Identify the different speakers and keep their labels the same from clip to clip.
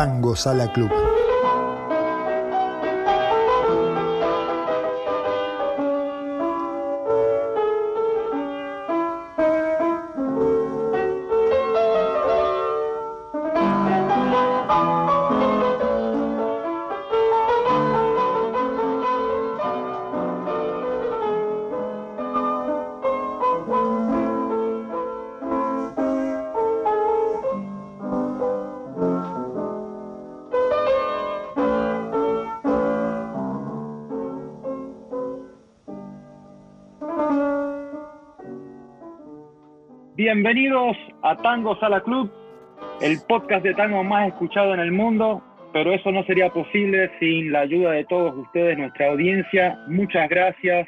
Speaker 1: Tango Sala Club.
Speaker 2: Bienvenidos a Tango Sala Club, el podcast de tango más escuchado en el mundo, pero eso no sería posible sin la ayuda de todos ustedes, nuestra audiencia. Muchas gracias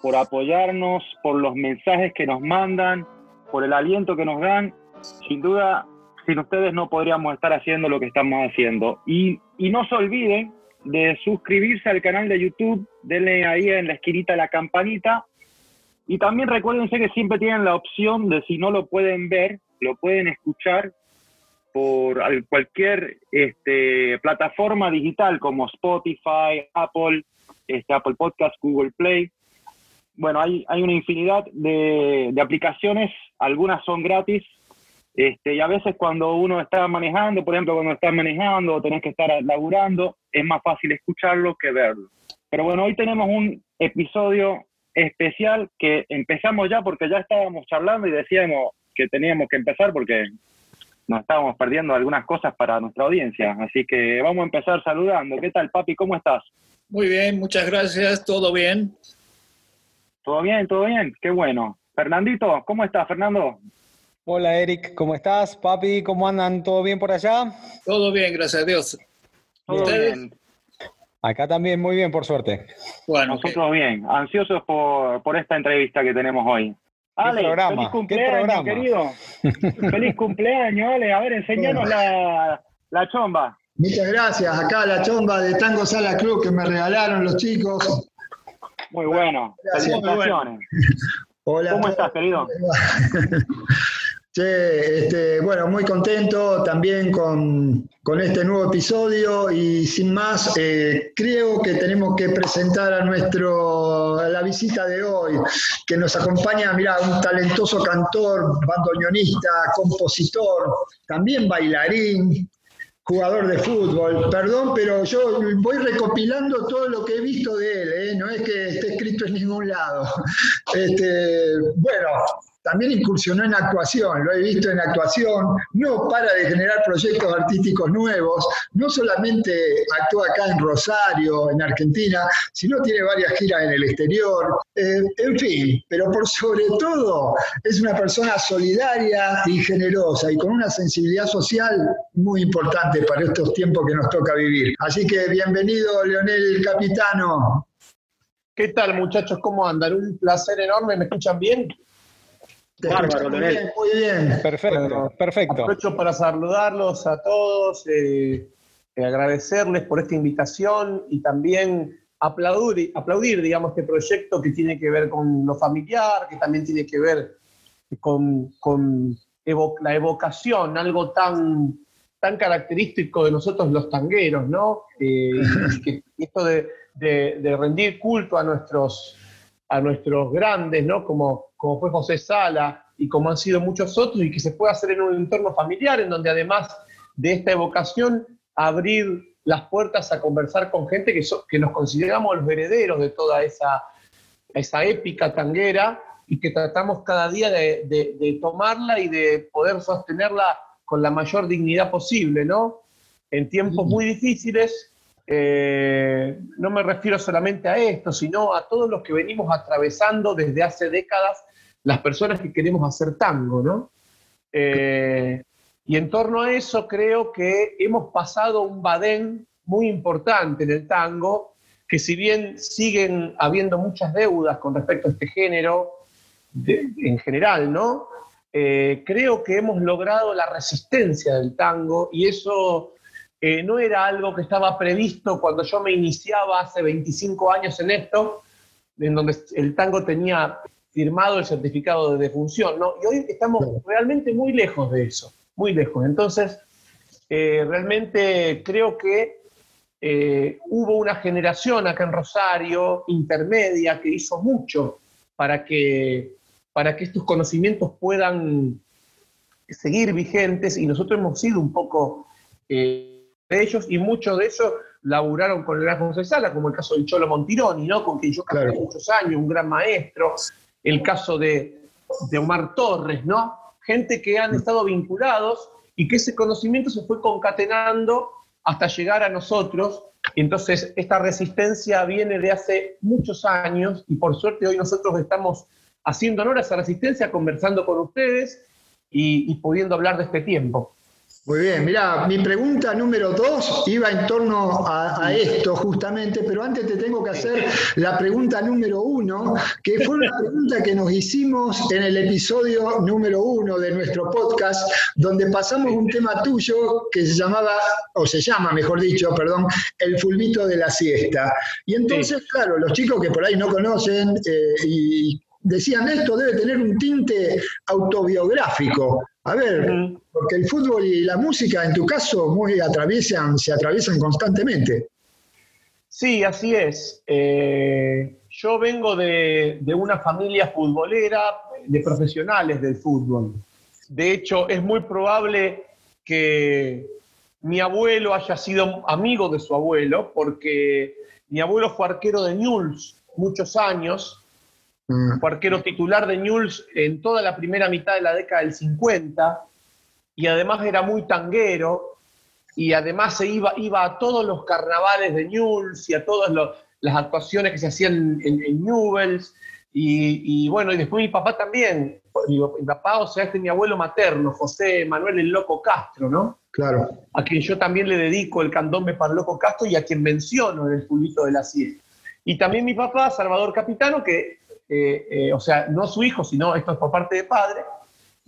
Speaker 2: por apoyarnos, por los mensajes que nos mandan, por el aliento que nos dan. Sin duda, sin ustedes no podríamos estar haciendo lo que estamos haciendo. Y, y no se olviden de suscribirse al canal de YouTube, denle ahí en la esquinita la campanita y también recuérdense que siempre tienen la opción de si no lo pueden ver, lo pueden escuchar por cualquier este, plataforma digital como Spotify, Apple, este, Apple Podcast, Google Play. Bueno, hay, hay una infinidad de, aplicaciones, algunas son gratis, este, y a veces cuando uno está manejando, por ejemplo, cuando estás manejando o tenés que estar laburando, es más fácil escucharlo que verlo. Pero bueno, hoy tenemos un episodio especial que empezamos ya porque ya estábamos charlando y decíamos que teníamos que empezar porque nos estábamos perdiendo algunas cosas para nuestra audiencia. Así que vamos a empezar saludando. ¿Qué tal, papi? ¿Cómo estás?
Speaker 3: Muy bien, muchas gracias. ¿Todo bien?
Speaker 2: ¿Todo bien? ¿Todo bien? Qué bueno. Fernandito, ¿cómo estás, Fernando?
Speaker 4: Hola, Eric. ¿Cómo estás, papi? ¿Cómo andan? ¿Todo bien por allá?
Speaker 3: Todo bien, gracias a Dios.
Speaker 2: ¿Todo bien?
Speaker 4: Acá también muy bien, por suerte.
Speaker 2: Bueno, nosotros bien, ansiosos por, por, esta entrevista que tenemos hoy. Ale,
Speaker 4: programa?
Speaker 2: feliz cumpleaños, querido. feliz cumpleaños, Ale. A ver, enseñanos la, la chomba.
Speaker 5: Muchas gracias. Acá la chomba de Tango Sala Club que me regalaron los chicos.
Speaker 2: Muy bueno.
Speaker 5: Gracias.
Speaker 2: Felicitaciones.
Speaker 5: Hola.
Speaker 2: ¿Cómo estás, querido?
Speaker 5: Che, este, bueno, muy contento también con, con, este nuevo episodio y sin más, eh, creo que tenemos que presentar a nuestro, a la visita de hoy, que nos acompaña, mira, un talentoso cantor, bandoneonista, compositor, también bailarín, jugador de fútbol. Perdón, pero yo voy recopilando todo lo que he visto de él, ¿eh? no es que esté escrito en ningún lado. Este, bueno, también incursionó en actuación, lo he visto en actuación, no para de generar proyectos artísticos nuevos, no solamente actúa acá en Rosario, en Argentina, sino tiene varias giras en el exterior, eh, en fin, pero por sobre todo es una persona solidaria y generosa y con una sensibilidad social muy importante para estos tiempos que nos toca vivir. Así que bienvenido, Leonel Capitano.
Speaker 6: ¿Qué tal muchachos? ¿Cómo andan? Un placer enorme, ¿me escuchan bien?
Speaker 2: Bárbaro,
Speaker 5: muy bien, muy bien.
Speaker 4: Perfecto,
Speaker 6: Bueno,
Speaker 4: perfecto.
Speaker 6: Aprovecho para saludarlos a todos, eh, eh, agradecerles por esta invitación y también aplaudir, aplaudir, digamos, este proyecto que tiene que ver con lo familiar, que también tiene que ver con, con evo- la evocación, algo tan, tan característico de nosotros los tangueros, ¿no? Eh, que esto de, de- de rendir culto a nuestros, a nuestros grandes, ¿no? Como, como fue José Sala y como han sido muchos otros, y que se puede hacer en un entorno familiar, en donde además de esta evocación, abrir las puertas a conversar con gente que, so- que nos consideramos los herederos de toda esa, esa épica tanguera y que tratamos cada día de, de- de tomarla y de poder sostenerla con la mayor dignidad posible, ¿no? En tiempos muy difíciles, eh, no me refiero solamente a esto, sino a todos los que venimos atravesando desde hace décadas las personas que queremos hacer tango, ¿no? Eh, y en torno a eso creo que hemos pasado un badén muy importante en el tango, que si bien siguen habiendo muchas deudas con respecto a este género, en general, ¿no? Eh, creo que hemos logrado la resistencia del tango y eso eh, no era algo que estaba previsto cuando yo me iniciaba hace 25 años en esto, en donde el tango tenía firmado el certificado de defunción, ¿no? Y hoy estamos realmente muy lejos de eso, muy lejos. Entonces, eh, realmente creo que eh, hubo una generación acá en Rosario, intermedia, que hizo mucho para que, para que estos conocimientos puedan seguir vigentes y nosotros hemos sido un poco eh, ellos y muchos de ellos laburaron con el gran José Sala, como el caso del Cholo Montironi, ¿no? con quien yo canté muchos años, un gran maestro, el caso de, de Omar Torres, ¿no? gente que han estado vinculados y que ese conocimiento se fue concatenando hasta llegar a nosotros. Entonces, esta resistencia viene de hace muchos años y por suerte hoy nosotros estamos haciendo honor a esa resistencia, conversando con ustedes y, y pudiendo hablar de este tiempo.
Speaker 5: Muy bien, mira, mi pregunta número dos iba en torno a, esto justamente, pero antes te tengo que hacer la pregunta número uno, que fue una pregunta que nos hicimos en el episodio número uno de nuestro podcast, donde pasamos un tema tuyo que se llamaba, o se llama, mejor dicho, perdón, el fulbito de la siesta. Y entonces, claro, los chicos que por ahí no conocen eh, y decían esto debe tener un tinte autobiográfico. A ver, porque el fútbol y la música, en tu caso, muy atraviesan, se atraviesan constantemente.
Speaker 6: Sí, así es. Eh, yo vengo de, de, una familia futbolera, de profesionales del fútbol. De hecho, es muy probable que mi abuelo haya sido amigo de su abuelo, porque mi abuelo fue arquero de Newell's muchos años Mm. Fue arquero titular de Newell's en toda la primera mitad de la década del 50 y además era muy tanguero y además se iba, iba a todos los carnavales de Newell's y a todas las actuaciones que se hacían en, en Newell's y, bueno, y después mi papá también, mi, papá, o sea, este es mi abuelo materno, José Manuel el Loco Castro, ¿no?
Speaker 5: Claro.
Speaker 6: A quien yo también le dedico el candombe para el Loco Castro y a quien menciono en el pulito de la siesta. Y también mi papá, Salvador Capitano, que eh, eh, o sea, no su hijo, sino esto es por parte de padre,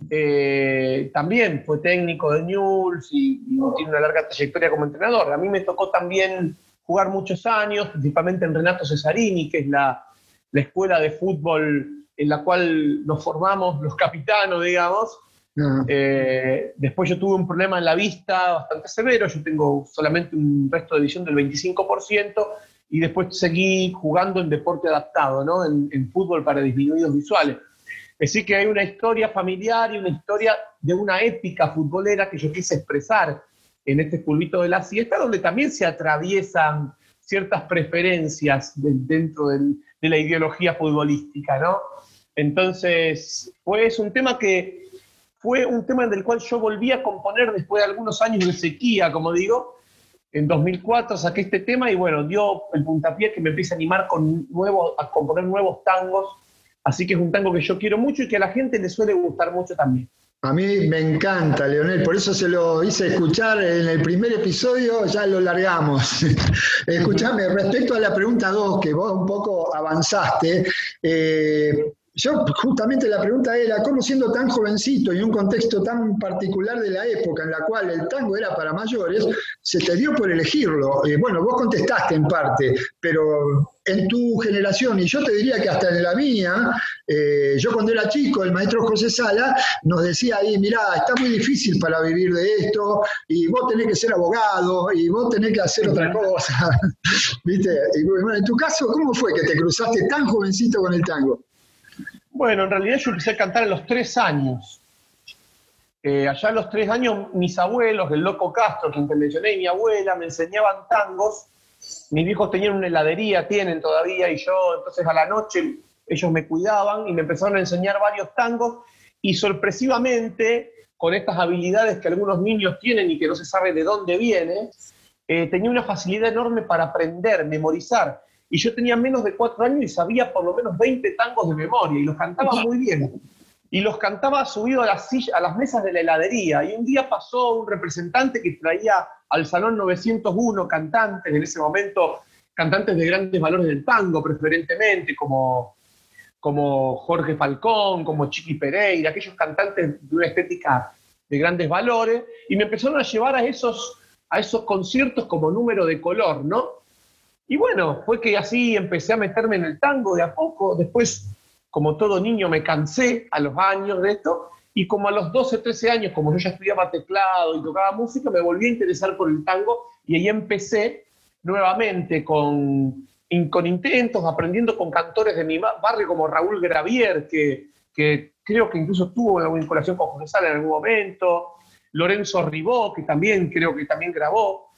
Speaker 6: eh, también fue técnico de Newell's y, tiene una larga trayectoria como entrenador. A mí me tocó también jugar muchos años, principalmente en Renato Cesarini, que es la, la escuela de fútbol en la cual nos formamos los capitanos, digamos. Ah. después yo tuve un problema en la vista bastante severo, yo tengo solamente un resto de visión del 25%, y después seguí jugando en deporte adaptado, ¿no? en, fútbol para disminuidos visuales. Es decir, que hay una historia familiar y una historia de una épica futbolera que yo quise expresar en este pulvito de la siesta, donde también se atraviesan ciertas preferencias dentro de la ideología futbolística, ¿no? Entonces, pues un tema que fue un tema del cual yo volví a componer después de algunos años de sequía, como digo, en 2004 saqué este tema y bueno, dio el puntapié que me empieza a animar con nuevos, a componer nuevos tangos. Así que es un tango que yo quiero mucho y que a la gente le suele gustar mucho también.
Speaker 5: A mí me encanta, Leonel, por eso se lo hice escuchar en el primer episodio, ya lo largamos. Escúchame, respecto a la pregunta 2, que vos un poco avanzaste, eh, yo justamente la pregunta era, ¿cómo siendo tan jovencito y un contexto tan particular de la época en la cual el tango era para mayores, se te dio por elegirlo? Eh, bueno, vos contestaste en parte, pero en tu generación, y yo te diría que hasta en la mía, eh, yo cuando era chico, el maestro José Sala nos decía ahí, mirá, está muy difícil para vivir de esto, y vos tenés que ser abogado, y vos tenés que hacer otra cosa, ¿viste? Y bueno, en tu caso, ¿cómo fue que te cruzaste tan jovencito con el tango?
Speaker 6: Bueno, en realidad yo empecé a cantar a los tres años. Eh, allá a los tres años, mis abuelos, el Loco Castro, quien te mencioné, y mi abuela, me enseñaban tangos. Mis hijos tenían una heladería, tienen todavía, y yo, entonces a la noche, ellos me cuidaban y me empezaron a enseñar varios tangos. Y sorpresivamente, con estas habilidades que algunos niños tienen y que no se sabe de dónde viene, eh, tenía una facilidad enorme para aprender, memorizar y yo tenía menos de cuatro años y sabía por lo menos 20 tangos de memoria y los cantaba muy bien. Y los cantaba subido a las, mesas de la heladería. Y un día pasó un representante que traía al Salón 901 cantantes, en ese momento cantantes de grandes valores del tango preferentemente, como, como Jorge Falcón, como Chiqui Pereira, aquellos cantantes de una estética de grandes valores, y me empezaron a llevar a esos, a esos conciertos como número de color, ¿no? Y bueno, fue que así empecé a meterme en el tango de a poco. Después, como todo niño, me cansé a los años de esto Y como a los 12, 13 años, como yo ya estudiaba teclado y tocaba música, me volví a interesar por el tango y ahí empecé nuevamente con, con intentos, aprendiendo con cantores de mi barrio como Raúl Gravier, que, que creo que incluso tuvo una vinculación con José Sala en algún momento, Lorenzo Ribó, que también creo que también grabó,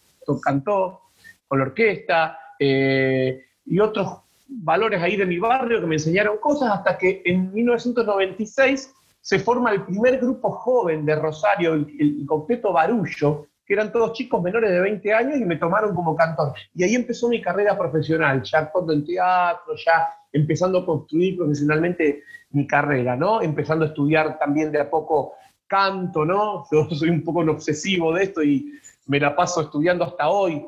Speaker 6: cantó con la orquesta, eh, y otros valores ahí de mi barrio que me enseñaron cosas, hasta que en 1996 se forma el primer grupo joven de Rosario, el, el Completo Barullo, que eran todos chicos menores de 20 años y me tomaron como cantor. Y ahí empezó mi carrera profesional, ya actuando en teatro, ya empezando a construir profesionalmente mi carrera, ¿no? Empezando a estudiar también de a poco canto, ¿no? Yo soy un poco un obsesivo de esto y me la paso estudiando hasta hoy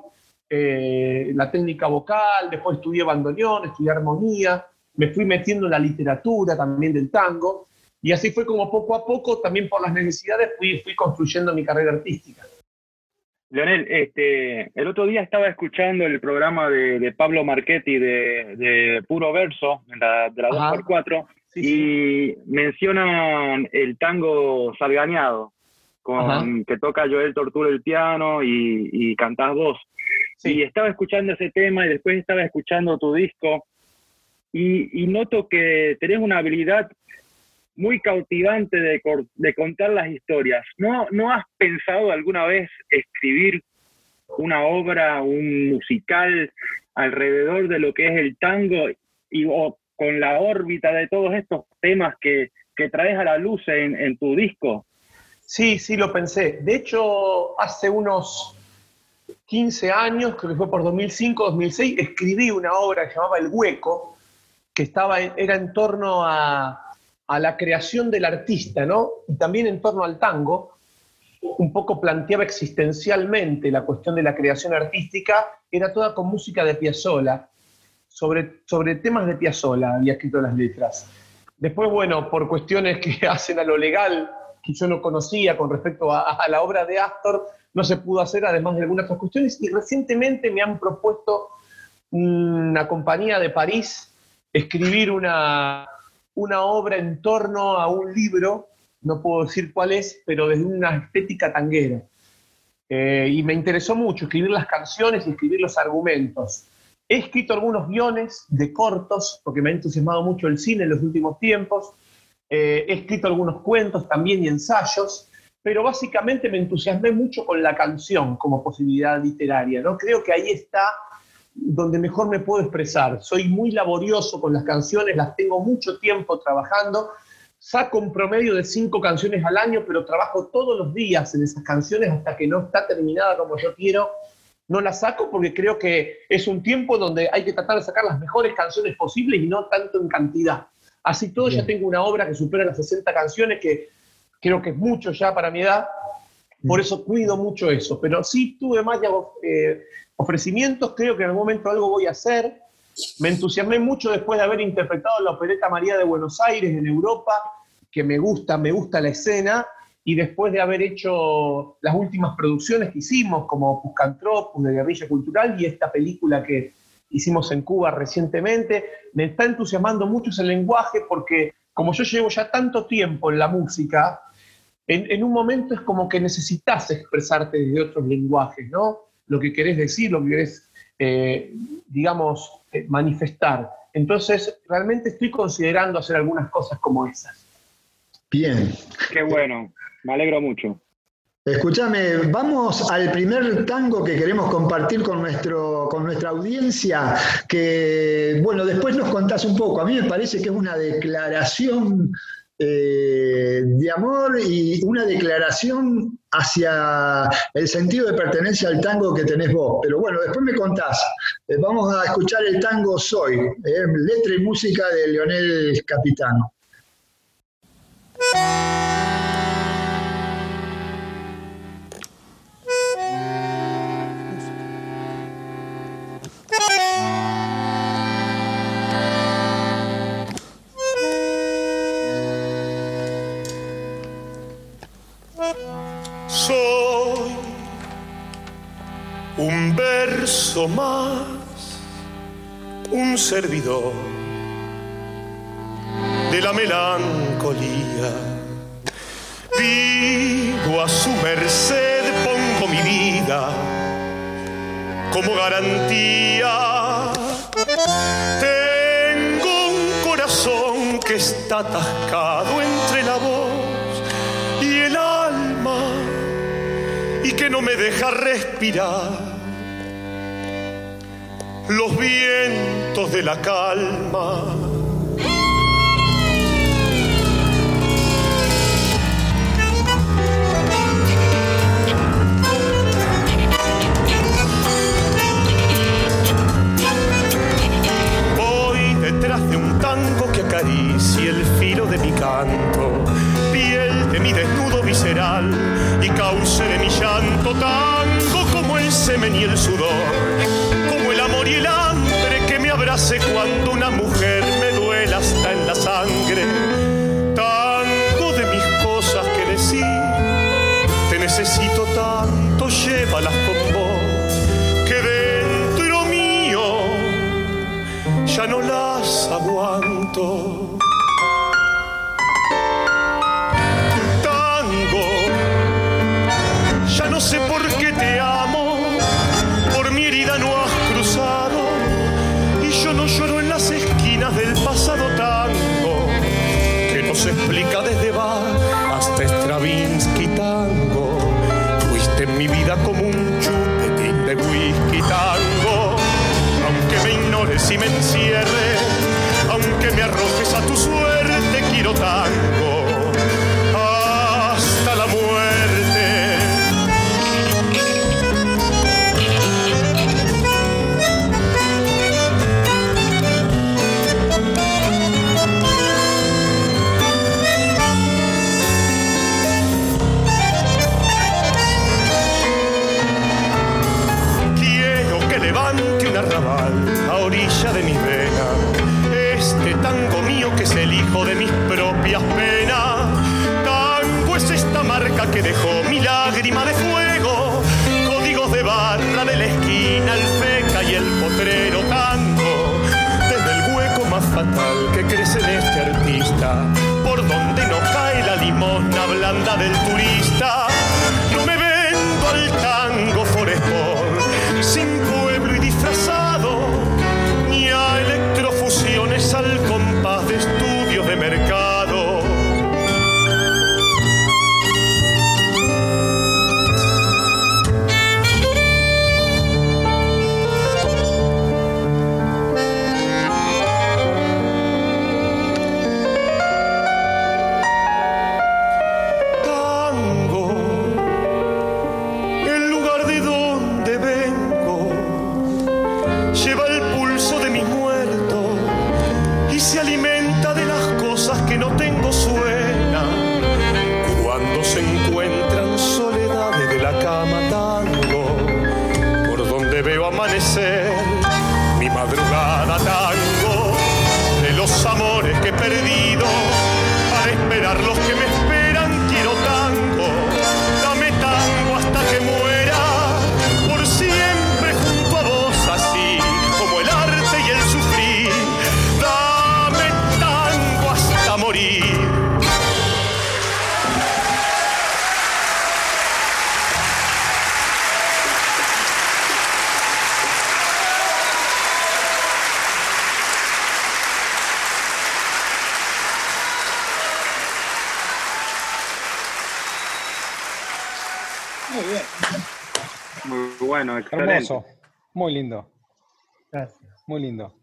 Speaker 6: eh, la técnica vocal, después estudié bandoneón, estudié armonía, me fui metiendo en la literatura también del tango, y así fue como poco a poco, también por las necesidades, fui, fui construyendo mi carrera artística.
Speaker 2: Leonel, este, el otro día estaba escuchando el programa de, Pablo Marchetti de, Puro Verso, de la, de la 2x4, y mencionan el tango salganeado, con, que toca Joel Tortura el piano y, y cantás vos. Y estaba escuchando ese tema y después estaba escuchando tu disco y, noto que tenés una habilidad muy cautivante de, de, contar las historias. ¿No, ¿No has pensado alguna vez escribir una obra, un musical alrededor de lo que es el tango y o con la órbita de todos estos temas que, que traes a la luz en, en tu disco?
Speaker 6: Sí, sí, lo pensé. De hecho, hace unos 15 años, creo que fue por 2005, 2006, escribí una obra que llamaba El Hueco, que estaba, era en torno a, la creación del artista, ¿no? Y también en torno al tango. Un poco planteaba existencialmente la cuestión de la creación artística, era toda con música de Piazzolla, sobre, sobre temas de Piazzolla había escrito las letras. Después, bueno, por cuestiones que hacen a lo legal, que yo no conocía con respecto a, a la obra de Astor, no se pudo hacer, además de algunas otras cuestiones. Y recientemente me han propuesto una compañía de París escribir una, una obra en torno a un libro, no puedo decir cuál es, pero desde una estética tanguera. Eh, y me interesó mucho escribir las canciones y escribir los argumentos. He escrito algunos guiones de cortos, porque me ha entusiasmado mucho el cine en los últimos tiempos. Eh, he escrito algunos cuentos también y ensayos pero básicamente me entusiasmé mucho con la canción como posibilidad literaria, ¿no? Creo que ahí está donde mejor me puedo expresar. Soy muy laborioso con las canciones, las tengo mucho tiempo trabajando, saco un promedio de cinco canciones al año, pero trabajo todos los días en esas canciones hasta que no está terminada como yo quiero. No la saco porque creo que es un tiempo donde hay que tratar de sacar las mejores canciones posibles y no tanto en cantidad. Así todo, ya tengo una obra que supera las 60 canciones que creo que es mucho ya para mi edad, por eso cuido mucho eso, pero sí tuve más eh, ofrecimientos, creo que en algún momento algo voy a hacer. Me entusiasmé mucho después de haber interpretado la opereta María de Buenos Aires en Europa, que me gusta, me gusta la escena, y después de haber hecho las últimas producciones que hicimos, como Puscantropus de Guerrilla Cultural y esta película que hicimos en Cuba recientemente, me está entusiasmando mucho ese lenguaje porque como yo llevo ya tanto tiempo en la música, en, un momento es como que necesitas expresarte desde otros lenguajes, ¿no? Lo que querés decir, lo que querés, eh, digamos, eh, manifestar. Entonces, realmente estoy considerando hacer algunas cosas como esas.
Speaker 5: Bien.
Speaker 2: Qué bueno, me alegro mucho.
Speaker 5: Escúchame, vamos al primer tango que queremos compartir con, nuestro, con nuestra audiencia, que, bueno, después nos contás un poco. A mí me parece que es una declaración eh, de amor y una declaración hacia el sentido de pertenencia al tango que tenés vos. Pero bueno, después me contás. Eh, vamos a escuchar el tango Soy, eh, letra y música de Leonel Capitano.
Speaker 1: Más un servidor de la melancolía Pido a su merced, pongo mi vida como garantía. Tengo un corazón que está atascado entre la voz y el alma y que no me deja respirar. Los vientos de la calma. De un tango que acaricie el filo de mi canto, piel de mi desnudo visceral y cauce de mi llanto, tango como el semen y el sudor, y el hambre que me abrace cuando una mujer me duela hasta en la sangre, tango de mis cosas que decir, te necesito tanto, llévalas con vos, que dentro mío ya no las aguanto.
Speaker 4: Hermoso, muy lindo. Gracias. Muy lindo.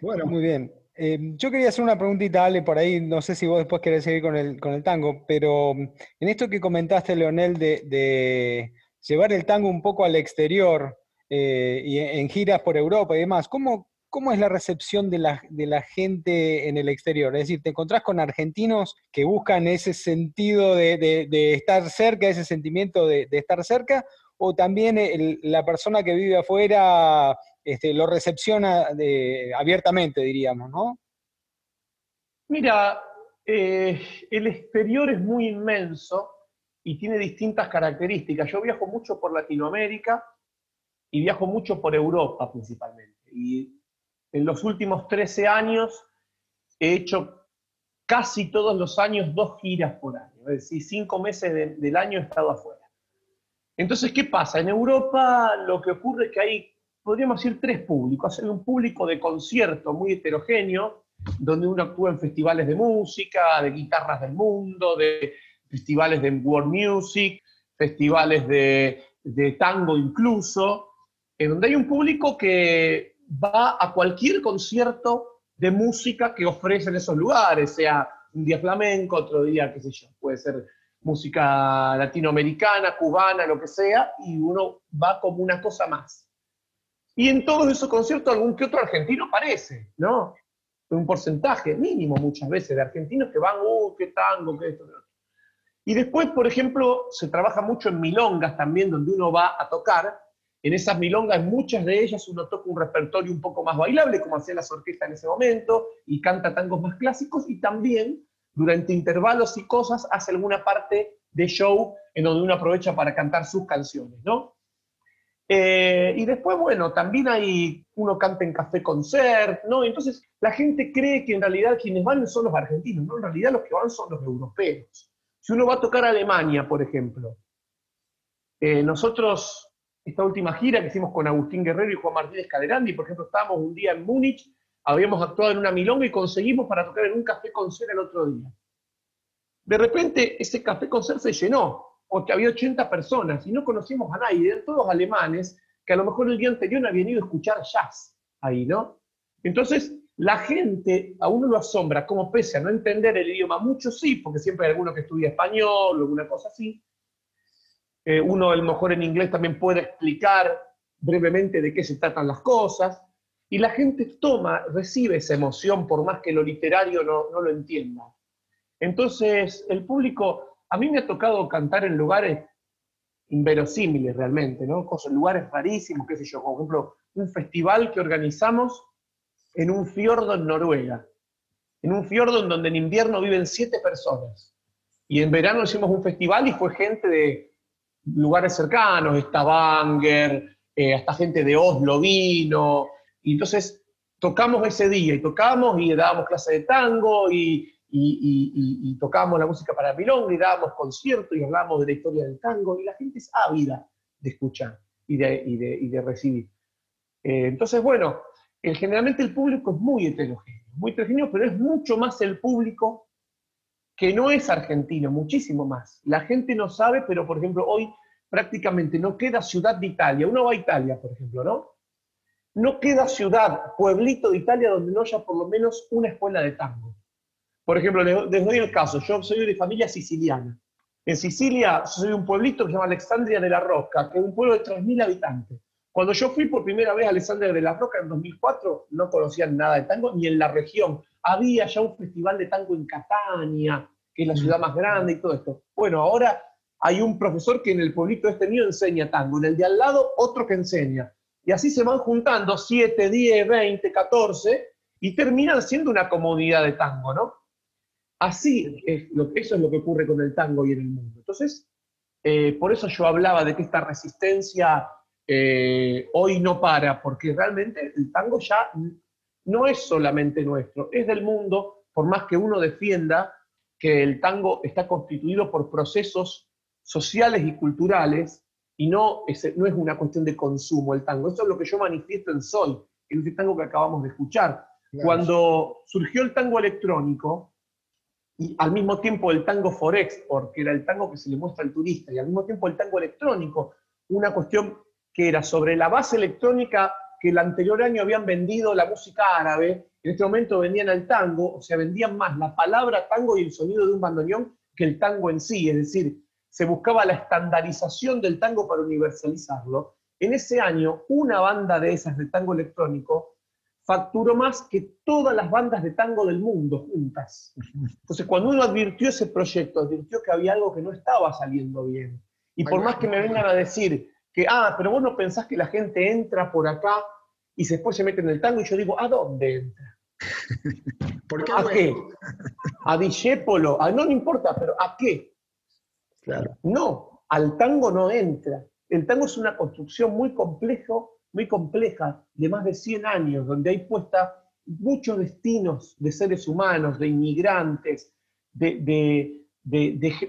Speaker 4: Bueno, muy bien. Eh, yo quería hacer una preguntita, Ale, por ahí, no sé si vos después querés seguir con el, con el tango, pero mm, en esto que comentaste, Leonel, de, llevar el tango un poco al exterior eh, y en giras por Europa y demás, ¿cómo, ¿cómo es la recepción de la, de la, gente en el exterior? Es decir, ¿te encontrás con argentinos que buscan ese sentido de, de estar cerca, ese sentimiento de, estar cerca? O también la persona que vive afuera este, lo recepciona abiertamente, diríamos, ¿no?
Speaker 6: Mira, eh, el exterior es muy inmenso y tiene distintas características. Yo viajo mucho por Latinoamérica y viajo mucho por Europa principalmente. Y en los últimos 13 años he hecho casi todos los años dos giras por año, es decir, cinco meses del año he estado afuera. Entonces, ¿qué pasa? En Europa lo que ocurre es que hay, podríamos decir, tres públicos. Hay un público de concierto muy heterogéneo, donde uno actúa en festivales de música, de guitarras del mundo, de festivales de world music, festivales de, de tango incluso, en donde hay un público que va a cualquier concierto de música que ofrecen esos lugares, sea un día flamenco, otro día, qué sé yo, puede ser música latinoamericana, cubana, lo que sea, y uno va como una cosa más. Y en todos esos conciertos algún que otro argentino aparece, ¿no? Un porcentaje mínimo muchas veces de argentinos que van, uh, qué tango, qué esto. Y después, por ejemplo, se trabaja mucho en milongas también, donde uno va a tocar, en esas milongas, muchas de ellas, uno toca un repertorio un poco más bailable, como hacían las orquestas en ese momento, y canta tangos más clásicos, y también, durante intervalos y cosas, hace alguna parte de show en donde uno aprovecha para cantar sus canciones, ¿no? Eh, y después, bueno, también hay, uno canta en café concert, ¿no? Entonces, la gente cree que en realidad quienes van son los argentinos, ¿no? En realidad los que van son los europeos. Si uno va a tocar Alemania, por ejemplo, eh, nosotros esta última gira que hicimos con Agustín Guerrero y Juan Martínez Caderandi, por ejemplo, estábamos un día en Múnich, habíamos actuado en una milonga y conseguimos para tocar en un café concert el otro día. De repente ese café concert se llenó, porque había 80 personas y no conocimos a nadie, eran todos alemanes que a lo mejor el día anterior habían ido a escuchar jazz ahí, ¿no? Entonces, la gente, a uno lo asombra, como pese a no entender el idioma, muchos sí, porque siempre hay alguno que estudia español o alguna cosa así, eh, uno a lo mejor en inglés también puede explicar brevemente de qué se tratan las cosas, y la gente toma, recibe esa emoción por más que lo literario no, no lo entienda. Entonces, el público, a mí me ha tocado cantar en lugares inverosímiles realmente, ¿no? Cosas, lugares rarísimos, qué sé yo, por ejemplo, un festival que organizamos en un fiordo en Noruega, en un fiordo en donde en invierno viven siete personas, y en verano hicimos un festival y fue gente de lugares cercanos, Stavanger, eh, hasta gente de Oslo vino, y entonces tocamos ese día, y tocamos y dábamos clase de tango, y, y, la música para Milonga, y dábamos conciertos, y hablábamos de la historia del tango, y la gente es ávida de escuchar y de, recibir. Eh, entonces, bueno, generalmente el público es muy heterogéneo, muy heterogéneo, pero es mucho más el público que no es argentino, muchísimo más. La gente no sabe, pero por ejemplo, hoy prácticamente no queda ciudad de Italia. Uno va a Italia, por ejemplo, ¿no? No queda ciudad, pueblito de Italia donde no haya por lo menos una escuela de tango. Por ejemplo, les doy el caso, yo soy de familia siciliana. En Sicilia soy de un pueblito que se llama Alexandria de la Roca, que es un pueblo de 3.000 habitantes. Cuando yo fui por primera vez a Alexandria de la Roca en 2004, no conocían nada de tango, ni en la región había ya un festival de tango en Catania, que es la ciudad más grande y todo esto. Bueno, ahora hay un profesor que en el pueblito este mío enseña tango, en el de al lado otro que enseña. Y así se van juntando 7, 10, 20, 14 y terminan siendo una comunidad de tango, ¿no? Así, es lo, eso es lo que ocurre con el tango y en el mundo. Entonces, eh, por eso yo hablaba de que esta resistencia eh, hoy no para, porque realmente el tango ya no es solamente nuestro, es del mundo, por más que uno defienda que el tango está constituido por procesos sociales y culturales y no es, no es una cuestión de consumo el tango. Eso es lo que yo manifiesto en Soy, en ese tango que acabamos de escuchar. Cuando surgió el tango electrónico, y al mismo tiempo el tango forex, porque era el tango que se le muestra al turista, y al mismo tiempo el tango electrónico, una cuestión que era sobre la base electrónica que el anterior año habían vendido la música árabe, en este momento vendían el tango, o sea, vendían más la palabra tango y el sonido de un bandoneón que el tango en sí, es decir, se buscaba la estandarización del tango para universalizarlo. En ese año, una banda de esas de tango electrónico facturó más que todas las bandas de tango del mundo juntas. Entonces, cuando uno advirtió ese proyecto, advirtió que había algo que no estaba saliendo bien. Y por más que me vengan a decir que, ah, pero vos no pensás que la gente entra por acá y después se mete en el tango, y yo digo, ¿a dónde entra?
Speaker 5: ¿Por qué
Speaker 6: ¿A qué? ¿A Dijépolo? ¿A, no, no importa, pero ¿a qué?
Speaker 5: Claro.
Speaker 6: No, al tango no entra. El tango es una construcción muy complejo, muy compleja, de más de 100 años, donde hay puesta muchos destinos de seres humanos, de inmigrantes, de,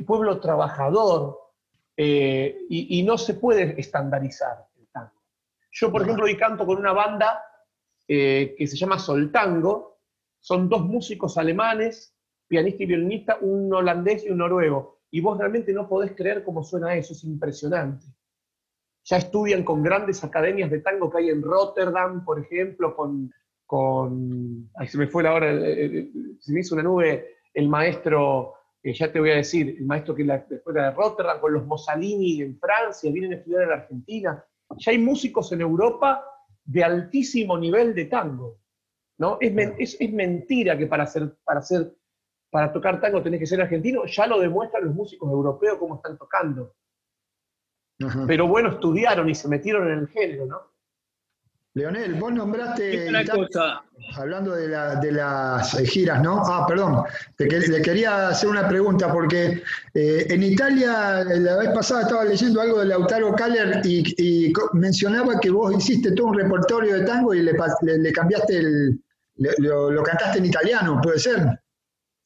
Speaker 6: pueblo trabajador, eh, y, no se puede estandarizar el tango. Yo, por ejemplo, hoy canto con una banda eh, que se llama Soltango, son dos músicos alemanes, pianista y violinista, un holandés y un noruego, y vos realmente no podés creer cómo suena eso, es impresionante. Ya estudian con grandes academias de tango que hay en Rotterdam, por ejemplo, con, con ahí se me fue la hora, eh, eh, se me hizo una nube el maestro, ya te voy a decir, el maestro que la, después de Rotterdam, con los Mossalini en Francia, vienen a estudiar en la Argentina. Ya hay músicos en Europa de altísimo nivel de tango. ¿no? Es, es, mentira que para, hacer, para, hacer, para tocar tango tenés que ser argentino, ya lo demuestran los músicos europeos cómo están tocando. Pero bueno, estudiaron y se metieron en el género, ¿no?
Speaker 5: Leonel, vos nombraste, hablando de, las giras, ¿no? Ah, perdón, le quería hacer una pregunta porque eh, en Italia la vez pasada estaba leyendo algo de Lautaro Kaller y, mencionaba que vos hiciste todo un repertorio de tango y le, cambiaste el, lo, cantaste en italiano, ¿puede ser?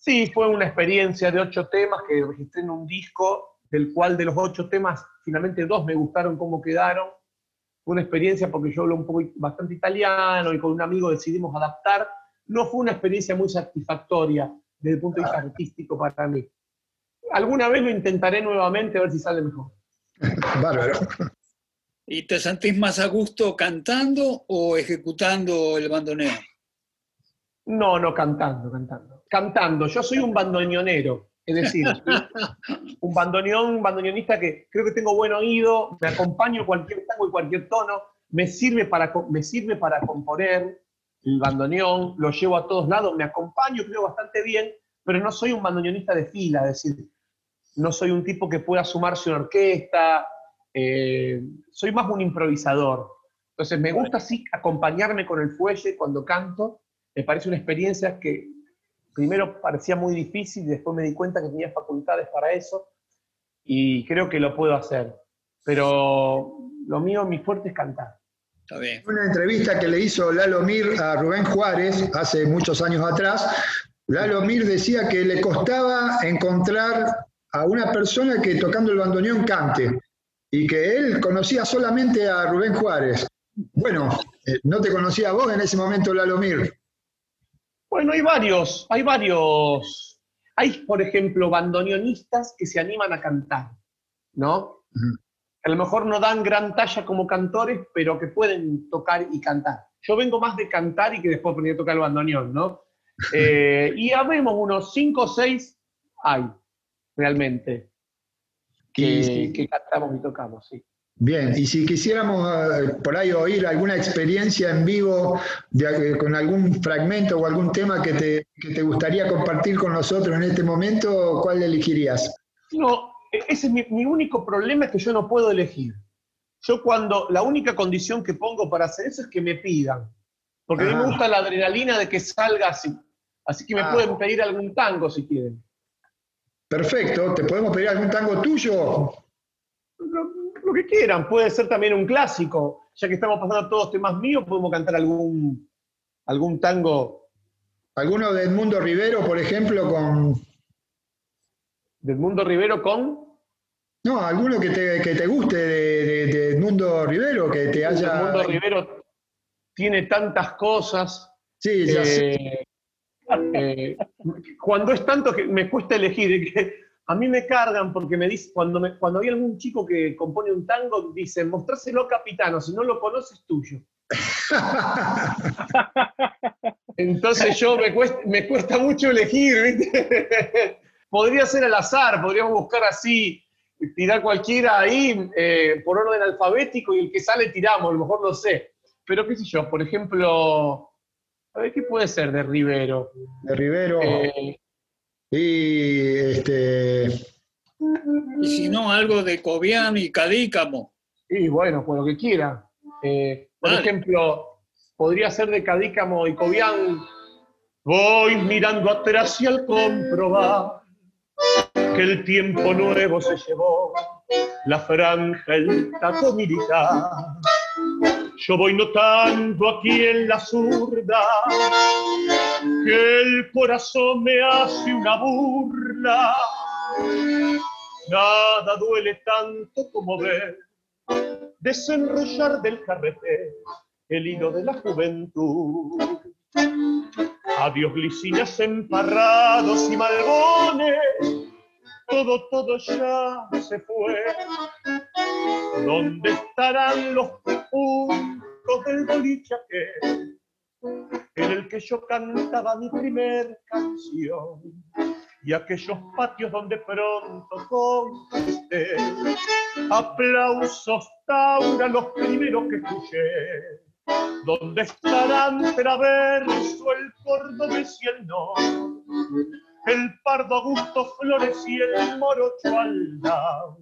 Speaker 6: Sí, fue una experiencia de ocho temas que registré en un disco, del cual de los ocho temas, finalmente dos me gustaron cómo quedaron fue una experiencia porque yo hablo un poco bastante italiano y con un amigo decidimos adaptar. No fue una experiencia muy satisfactoria desde el punto de vista artístico para mí. Alguna vez lo intentaré nuevamente a ver si sale mejor.
Speaker 3: Bárbaro. ¿Y te sentís más a gusto cantando o ejecutando el bandoneón?
Speaker 6: No, no, cantando, cantando. Cantando. Yo soy un bandoneonero. Es decir, un bandoneón, un bandoneonista que creo que tengo buen oído, me acompaño cualquier tango y cualquier tono, me sirve para, me sirve para componer el bandoneón, lo llevo a todos lados, me acompaño, creo bastante bien, pero no soy un bandoneonista de fila, es decir, no soy un tipo que pueda sumarse a una orquesta, eh, soy más un improvisador. Entonces me gusta así acompañarme con el fuelle cuando canto, me parece una experiencia que primero parecía muy difícil y después me di cuenta que tenía facultades para eso y creo que lo puedo hacer. Pero lo mío, mi fuerte es cantar.
Speaker 5: Está bien. Una entrevista que le hizo Lalo Mir a Rubén Juárez hace muchos años atrás, Lalo Mir decía que le costaba encontrar a una persona que tocando el bandoneón cante y que él conocía solamente a Rubén Juárez. Bueno, eh, no te conocía a vos en ese momento, Lalo Mir.
Speaker 6: Bueno, hay varios, hay varios. Hay, por ejemplo, bandoneonistas que se animan a cantar, ¿no? A lo mejor no dan gran talla como cantores, pero que pueden tocar y cantar. Yo vengo más de cantar y que después venir a tocar el bandoneón, ¿no? Eh, y habemos unos cinco o seis, hay, realmente, que, que cantamos y tocamos, sí.
Speaker 5: Bien, y si quisiéramos eh, por ahí oír alguna experiencia en vivo eh, con algún fragmento o algún tema que te, te, gustaría compartir con nosotros en este momento, ¿cuál elegirías?
Speaker 6: No, ese es mi, único problema, es que yo no puedo elegir. Yo cuando, la única condición que pongo para hacer eso es que me pidan, porque a mí me ah. gusta la adrenalina de que salga así. Así que me ah. pueden pedir algún tango si quieren.
Speaker 5: Perfecto, ¿te podemos pedir algún tango tuyo?
Speaker 6: Lo que quieran, puede ser también un clásico. Ya que estamos pasando todos temas míos, podemos cantar algún, algún tango.
Speaker 5: ¿Alguno de Edmundo Rivero, por ejemplo, con.
Speaker 6: ¿De Edmundo Rivero con?
Speaker 5: No, alguno que te, guste de, Edmundo Rivero, que te haya.
Speaker 6: Edmundo Rivero tiene tantas cosas.
Speaker 5: Sí, ya sé.
Speaker 6: Eh, cuando es tanto que me cuesta elegir, a mí me cargan porque me dice, cuando, me, cuando hay algún chico que compone un tango, dice, mostrárselo capitano, si no lo conoces, tuyo. Entonces yo me cuesta, me cuesta mucho elegir, ¿viste? Podría ser al azar, podríamos buscar así, tirar cualquiera ahí eh, por orden alfabético y el que sale tiramos, a lo mejor lo sé. Pero qué sé yo, por ejemplo, a ver qué puede ser de Rivero.
Speaker 5: De Rivero. Eh, y este.
Speaker 3: Y si no, algo de Cobian y Cadícamo.
Speaker 6: Y bueno, pues lo que quiera. Eh, por ejemplo, podría ser de Cadícamo y Cobian. Voy mirando atrás y al comprobar que el tiempo nuevo se llevó la franja, el taco militar
Speaker 1: yo voy notando aquí en la zurda que el corazón me hace una burla. Nada duele tanto como ver desenrollar del carrete el hilo de la juventud. Adiós glicinas emparrados y malbones, todo, todo ya se fue. ¿Dónde estarán los del boliche en el que yo cantaba mi primer canción? y aquellos patios donde pronto conquisté. Aplausos, Taura, los primeros que escuché. ¿Dónde estarán Traverso, el cordobés y el no? El pardo Augusto Flores y el morocho Aldao.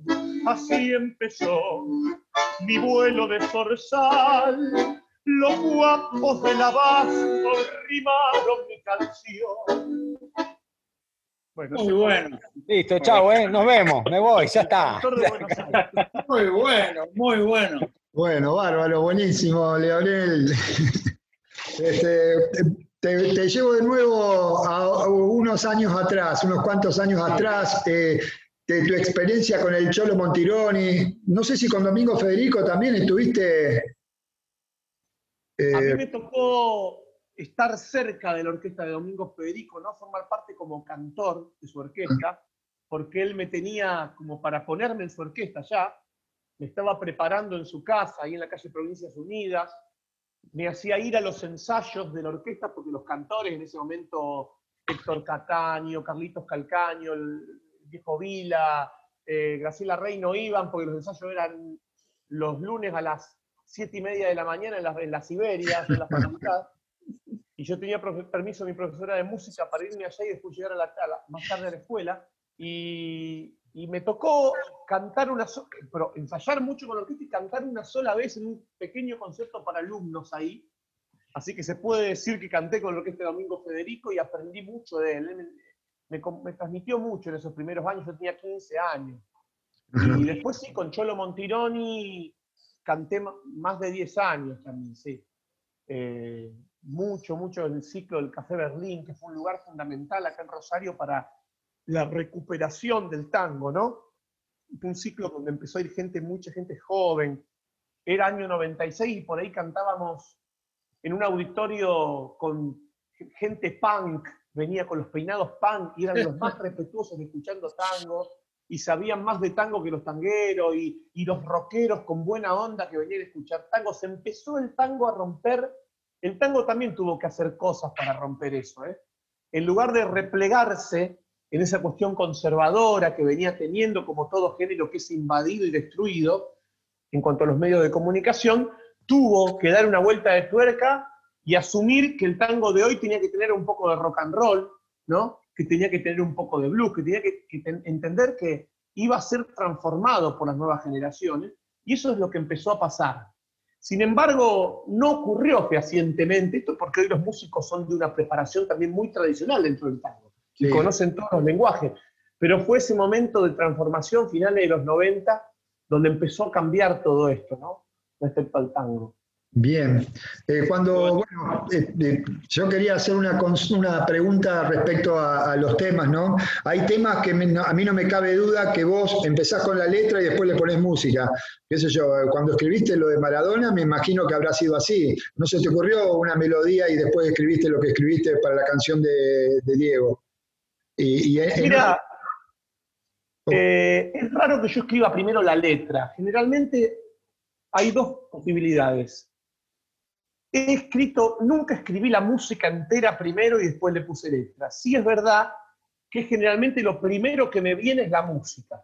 Speaker 1: Así empezó mi vuelo de zorzal. Los guapos del abasto rimaron mi canción
Speaker 3: muy bueno.
Speaker 4: Listo, chao, ¿eh? nos vemos, me voy, ya está.
Speaker 3: Muy bueno, muy bueno.
Speaker 5: Bueno, bárbaro, buenísimo, Leonel. Este, te, llevo de nuevo a, unos años atrás, unos cuantos años atrás, eh, de tu experiencia con el Cholo Montironi. No sé si con Domingo Federico también estuviste.
Speaker 6: a mí eh, me tocó estar cerca de la orquesta de Domingo Federico, no formar parte como cantor de su orquesta, porque él me tenía como para ponerme en su orquesta ya, me estaba preparando en su casa, ahí en la calle Provincias Unidas, me hacía ir a los ensayos de la orquesta porque los cantores en ese momento, Héctor Cataño, Carlitos Calcaño, el viejo Vila, eh, Graciela Rey no iban porque los ensayos eran los lunes a las siete y media de la mañana en las, en las Siberias, en la facultad. Y yo tenía permiso de mi profesora de música para irme allá y después llegar a la, más tarde a la escuela, y me tocó cantar una pero ensayar mucho con la orquesta y cantar una sola vez en un pequeño concierto para alumnos ahí, así que se puede decir que canté con la orquesta de Domingo Federico y aprendí mucho de él, me, me, transmitió mucho en esos primeros años, yo tenía 15 años. Y después sí, con Cholo Montironi canté más de 10 años también, sí. Eh, mucho, mucho el ciclo del Café Berlín, que fue un lugar fundamental acá en Rosario para la recuperación del tango, ¿no? un ciclo donde empezó a ir gente, mucha gente joven. Era año 96 y por ahí cantábamos en un auditorio con gente punk, venía con los peinados punk y eran los más respetuosos escuchando tango y sabían más de tango que los tangueros y, y los rockeros con buena onda que venían a escuchar tango. Se empezó el tango a romper el tango también tuvo que hacer cosas para romper eso. ¿eh? En lugar de replegarse en esa cuestión conservadora que venía teniendo como todo género que es invadido y destruido en cuanto a los medios de comunicación, tuvo que dar una vuelta de tuerca y asumir que el tango de hoy tenía que tener un poco de rock and roll, ¿no? que tenía que tener un poco de blues, que tenía que, que entender que iba a ser transformado por las nuevas generaciones, y eso es lo que empezó a pasar. Sin embargo, no ocurrió fehacientemente esto porque hoy los músicos son de una preparación también muy tradicional dentro del tango y conocen todos los lenguajes. Pero fue ese momento de transformación finales de los 90 donde empezó a cambiar todo esto, ¿no? Respecto al tango.
Speaker 5: Bien. Eh, cuando, bueno, eh, eh, yo quería hacer una, una pregunta respecto a, los temas, ¿no? Hay temas que a mí no me cabe duda que vos empezás con la letra y después le pones música. ¿Qué sé yo? Cuando escribiste lo de Maradona, me imagino que habrá sido así. ¿No se te ocurrió una melodía y después escribiste lo que escribiste para la canción de, Diego?
Speaker 6: Y, Mira, oh. es raro que yo escriba primero la letra. Generalmente hay dos posibilidades he escrito, nunca escribí la música entera primero y después le puse letra. Sí es verdad que generalmente lo primero que me viene es la música.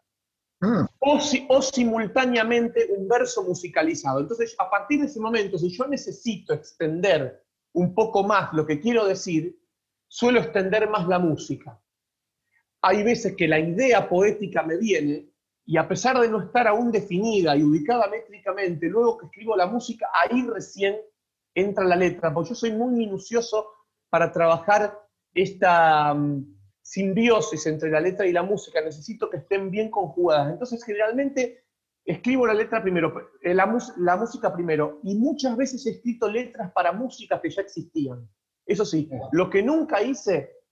Speaker 6: Ah. O, o, simultáneamente un verso musicalizado. Entonces, a partir de ese momento, si yo necesito extender un poco más lo que quiero decir, suelo extender más la música. Hay veces que la idea poética me viene y a pesar de no estar aún definida y ubicada métricamente, luego que escribo la música, ahí recién entra la letra, porque yo soy muy minucioso para trabajar esta mm, simbiosis entre la letra y la música, necesito que estén bien conjugadas. Entonces, generalmente escribo la letra primero, eh, la, la, música primero, y muchas veces he escrito letras para músicas que ya existían. Eso sí, lo que nunca hice,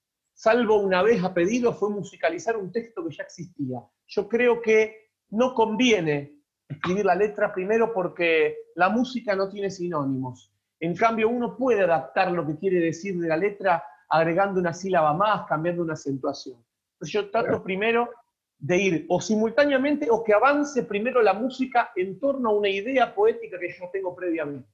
Speaker 6: salvo una vez a pedido, fue musicalizar un texto que ya existía. Yo creo que no conviene escribir la letra primero porque la música no tiene sinónimos. En cambio, uno puede adaptar lo que quiere decir de la letra agregando una sílaba más, cambiando una acentuación. Entonces yo trato primero de ir o simultáneamente o que avance primero la música en torno a una idea poética que yo tengo previamente.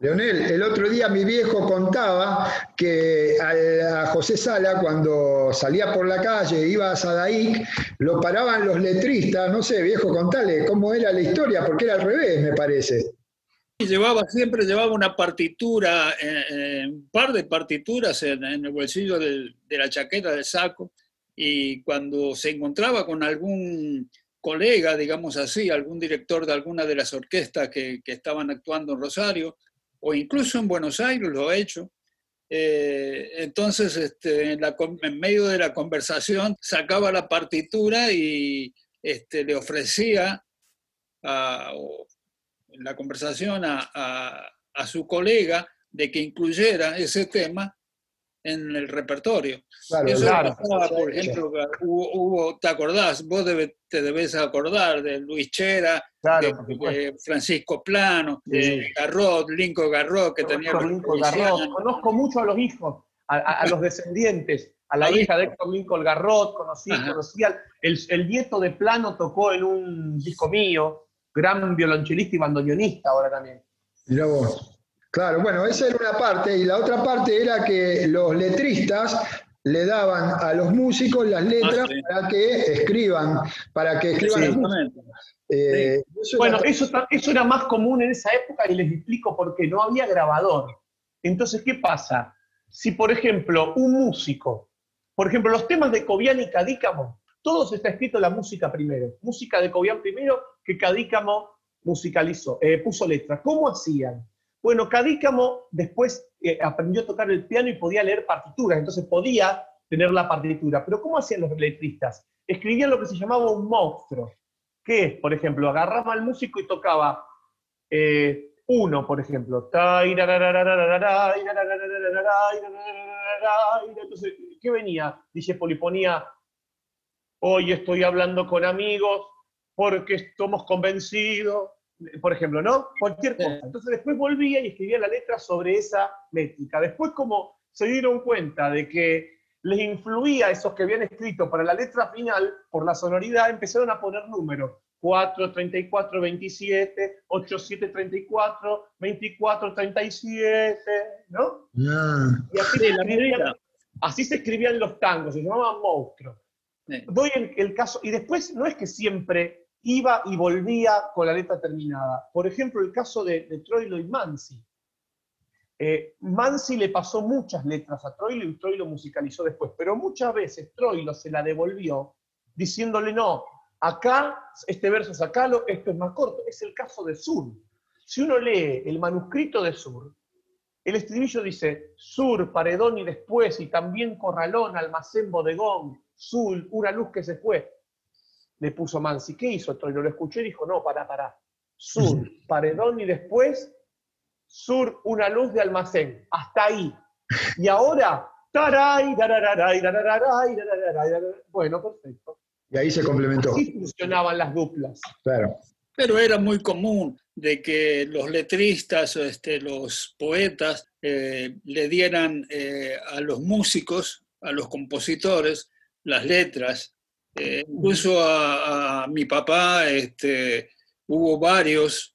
Speaker 5: Leonel, el otro día mi viejo contaba que a José Sala, cuando salía por la calle, iba a Sadaic, lo paraban los letristas, no sé, viejo, contale cómo era la historia, porque era al revés, me parece.
Speaker 3: Llevaba, siempre llevaba una partitura, eh, eh, un par de partituras en, el bolsillo de la chaqueta del saco, y cuando se encontraba con algún colega, digamos así, algún director de alguna de las orquestas que, estaban actuando en Rosario, o incluso en Buenos Aires lo he hecho, eh, entonces, este, en, medio de la conversación, sacaba la partitura y este, le ofrecía en la conversación a, su colega de que incluyera ese tema en el repertorio. Claro, por ejemplo, hubo, ¿te acordás? Vos te debes acordar de Luis Chera, de, Francisco Plano, de Garrot, Lincoln Garrot, que tenía...
Speaker 6: Conozco mucho a los hijos, a, los descendientes, a la hija de Héctor Lincoln Garrot, conocí, conocí el, el nieto de Plano tocó en un disco mío, gran violonchelista y bandoneonista ahora también.
Speaker 5: Mira vos. Claro, bueno, esa era una parte, y la otra parte era que los letristas le daban a los músicos las letras ah, para que escriban, para que escriban.
Speaker 6: Eh, bueno, eso, eso era más común en esa época y les explico por qué, no había grabador. Entonces, ¿qué pasa? Si, por ejemplo, un músico, por ejemplo, los temas de Cobian y Cadícamo, todos está escrito la música primero. Música de Cobian primero que Cadícamo musicalizó, eh, puso letra. ¿Cómo hacían? Bueno, Cadícamo después eh, aprendió a tocar el piano y podía leer partituras, entonces podía tener la partitura. Pero ¿cómo hacían los letristas? Escribían lo que se llamaba un monstruo. ¿Qué es? Por ejemplo, agarraba al músico y tocaba eh, uno, por ejemplo. Entonces, ¿qué venía? Dice Poliponía, hoy estoy hablando con amigos porque estamos convencidos por ejemplo, ¿no? Cualquier cosa. Entonces después volvía y escribía la letra sobre esa métrica. Después como se dieron cuenta de que les influía esos que habían escrito para la letra final, por la sonoridad, empezaron a poner números. 4, 34, 27, 8, 7, 34, 24, 37, ¿no? Ah. Y así, se escribían, así se escribían los tangos, se llamaban monstruos. Doy el, el caso, y después no es que siempre iba y volvía con la letra terminada. Por ejemplo, el caso de, Troilo y Mansi. Eh, Mansi le pasó muchas letras a Troilo y Troilo musicalizó después, pero muchas veces Troilo se la devolvió diciéndole no, acá, este verso sacalo, esto es más corto. Es el caso de Sur. Si uno lee el manuscrito de Sur, el estribillo dice Sur, paredón y después, y también corralón, almacén, bodegón, Sul, una luz que se fue le puso Mansi. ¿Qué hizo Troilo? Lo escuché y dijo, no, para para Sur, paredón y después, sur, una luz de almacén. Hasta ahí. Y ahora, taray, bueno, perfecto.
Speaker 5: Y ahí se complementó.
Speaker 6: Así funcionaban las duplas.
Speaker 5: Claro.
Speaker 3: Pero era muy común de que los letristas, este, los poetas, le dieran a los músicos, a los compositores, las letras eh, incluso a, mi papá este, hubo varios,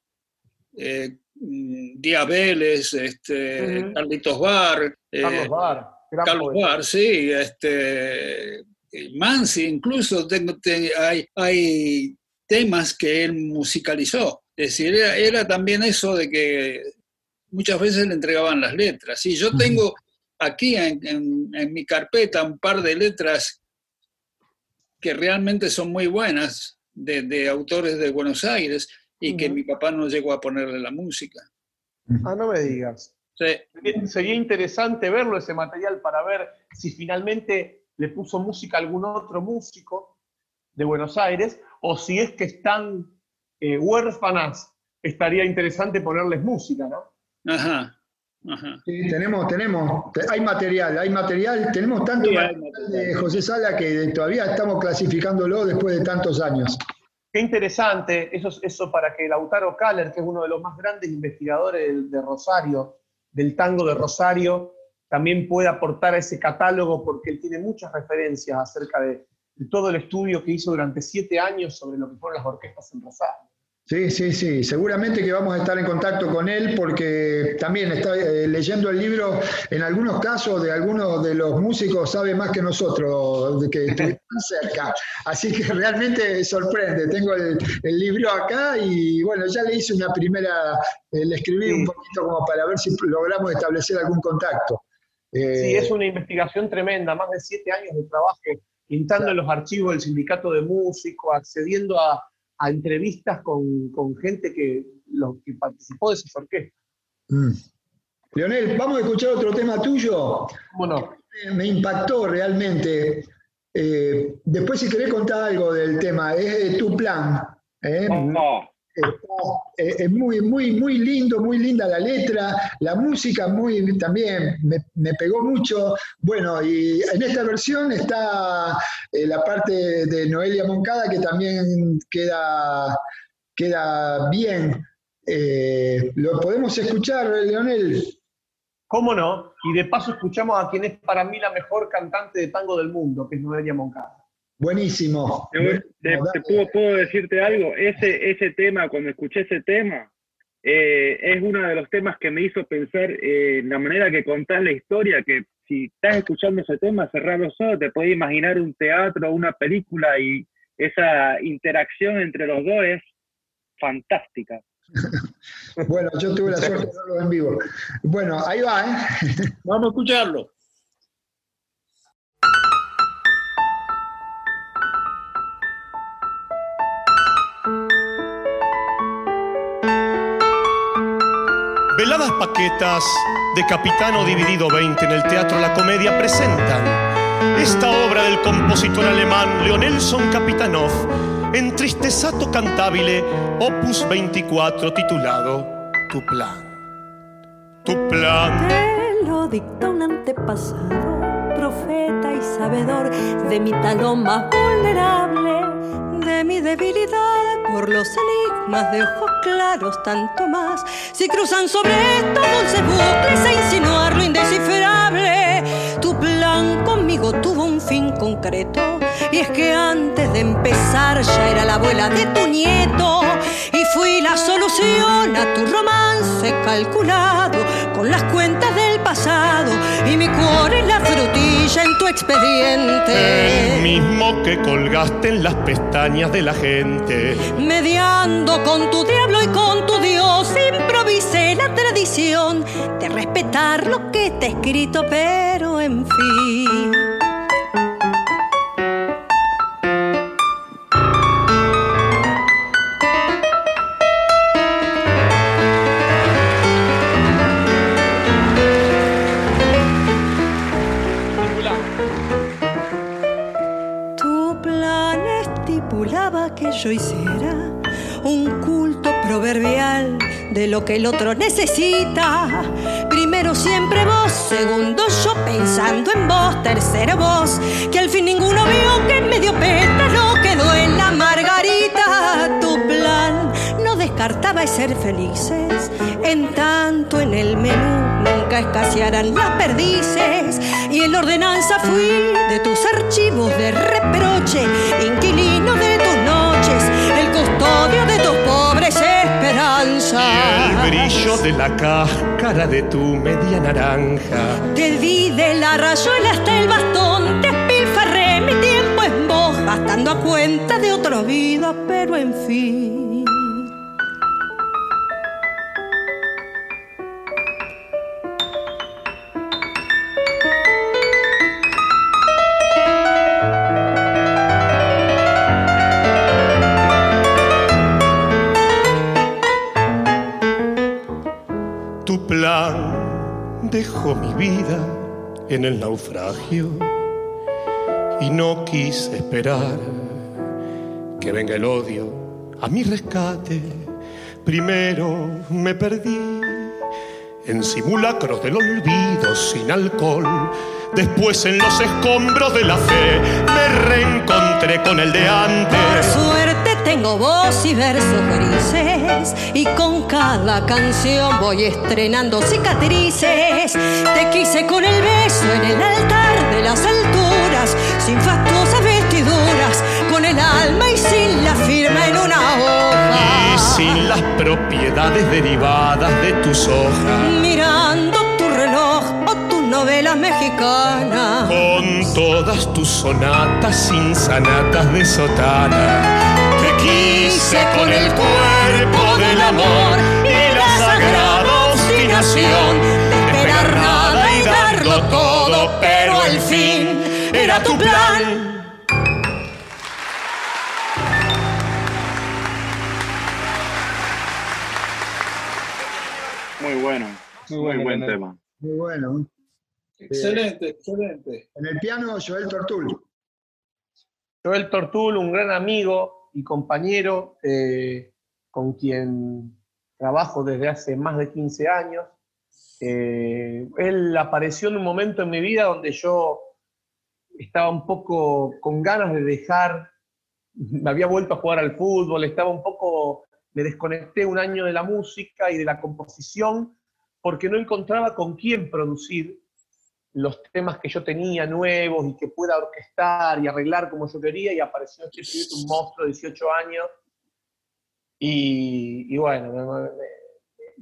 Speaker 3: eh, mm, Diabeles, este, Carlitos Bar,
Speaker 6: eh, Carlos Bar,
Speaker 3: Carlos Bar, sí, este, Mansi, incluso tengo, hay, hay temas que él musicalizó. Es decir, era, también eso de que muchas veces le entregaban las letras. Y yo tengo aquí en, en, mi carpeta un par de letras que realmente son muy buenas de, autores de Buenos Aires y que mi papá no llegó a ponerle la música.
Speaker 6: Ah, no me digas. Sería interesante verlo, ese material, para ver si finalmente le puso música a algún otro músico de Buenos Aires o si es que están eh, huérfanas, estaría interesante ponerles música, ¿no?
Speaker 3: Ajá.
Speaker 5: Sí, tenemos, tenemos, hay material, hay material, tenemos tanto material de José Sala que todavía estamos clasificándolo después de tantos años.
Speaker 6: Qué interesante, eso, eso para que Lautaro Kaller, que es uno de los más grandes investigadores de Rosario, del tango de Rosario, también pueda aportar a ese catálogo porque él tiene muchas referencias acerca de todo el estudio que hizo durante siete años sobre lo que fueron las orquestas en Rosario.
Speaker 5: Sí, sí, sí. Seguramente que vamos a estar en contacto con él porque también está eh, leyendo el libro, en algunos casos de algunos de los músicos sabe más que nosotros, de que están cerca. Así que realmente sorprende. Tengo el, libro acá y bueno, ya le hice una primera, eh, le escribí un poquito como para ver si logramos establecer algún contacto.
Speaker 6: sí, eh, es una investigación tremenda, más de siete años de trabajo, pintando en los archivos del sindicato de músicos, accediendo a a entrevistas con, gente que, lo, que participó de esa orquesta.
Speaker 5: Mm. Leonel, vamos a escuchar otro tema tuyo.
Speaker 6: ¿Cómo
Speaker 5: Me impactó realmente. Eh, después, si querés contar algo del tema, es tu plan. ¿eh? No. Eh, es muy, muy, muy lindo, muy linda la letra, la música muy también me, pegó mucho. Bueno, y en esta versión está eh, la parte de Noelia Moncada que también queda, queda bien. Eh, ¿Lo podemos escuchar, Leonel?
Speaker 6: ¿Cómo no? Y de paso escuchamos a quien es para mí la mejor cantante de tango del mundo, que es Noelia Moncada.
Speaker 5: Buenísimo.
Speaker 2: Te, puedo, decirte algo, ese, ese tema, cuando escuché ese tema, eh, es uno de los temas que me hizo pensar eh, en la manera que contás la historia, que si estás escuchando ese tema, cerrar los ojos, te puedes imaginar un teatro, una película y esa interacción entre los dos es fantástica.
Speaker 5: bueno, yo tuve la suerte de verlo en vivo. Bueno, ahí va, ¿eh?
Speaker 3: Vamos a escucharlo.
Speaker 1: Paquetas de Capitano Dividido 20 en el Teatro La Comedia presentan esta obra del compositor alemán Leonelson Kapitanov en Tristezato Cantabile, opus 24, titulado Tu Plan. Tu Plan.
Speaker 7: Te lo dicta un antepasado, profeta y sabedor de mi talón más vulnerable, de mi debilidad por los enigmas de ojos claros, tanto más si cruzan sobre estos dulces bucles a insinuar lo indescifrable. Tu plan conmigo tuvo un fin concreto, y es que antes de empezar ya era la abuela de tu nieto, y fui la solución a tu romance calculado con las cuentas del pasado y mi cuore la frutilla en tu expediente.
Speaker 1: El mismo que colgaste en las pestañas de la gente.
Speaker 7: Mediando con tu diablo y con tu Dios, improvisé la tradición de respetar lo que está escrito, pero en fin. Yo hiciera un culto proverbial de lo que el otro necesita. Primero siempre vos, segundo yo pensando en vos, tercero vos, que al fin ninguno vio que en medio pétalo quedó en la margarita. Tu plan no descartaba ser felices, en tanto en el menú nunca escasearán las perdices. Y en ordenanza fui de tus archivos de reproche, inquilino de custodio de tus pobres esperanzas.
Speaker 1: Y el brillo de la cáscara de tu media naranja.
Speaker 7: Te di de la rayuela hasta el bastón, te espilfarré mi tiempo en vos, gastando a cuenta de otra vida, pero en fin.
Speaker 1: Dejó mi vida en el naufragio y no quise esperar que venga el odio a mi rescate. Primero me perdí en simulacros del olvido sin alcohol. Después en los escombros de la fe me reencontré con el de antes.
Speaker 7: Tengo voz y versos grises y con cada canción voy estrenando cicatrices. Te quise con el beso en el altar de las alturas, sin fastuosas vestiduras, con el alma y sin la firma en una hoja.
Speaker 1: Y sin las propiedades derivadas de tus hojas.
Speaker 7: Mirando tu reloj o tu novela mexicana.
Speaker 1: Con todas tus sonatas insanatas de sotana. Quise con el cuerpo del amor y la sagrada obstinación de esperar nada y darlo todo, pero al fin era tu plan.
Speaker 2: Muy bueno, muy,
Speaker 4: bueno,
Speaker 2: buen tema.
Speaker 5: Muy bueno.
Speaker 3: Excelente, excelente.
Speaker 5: En el piano, Joel Tortul.
Speaker 6: Joel Tortul, un gran amigo y compañero eh, con quien trabajo desde hace más de 15 años. Eh, él apareció en un momento en mi vida donde yo estaba un poco con ganas de dejar, me había vuelto a jugar al fútbol, estaba un poco, me desconecté un año de la música y de la composición porque no encontraba con quién producir los temas que yo tenía nuevos y que pueda orquestar y arreglar como yo quería, y apareció este pibe, un monstruo de 18 años, y, y bueno, me,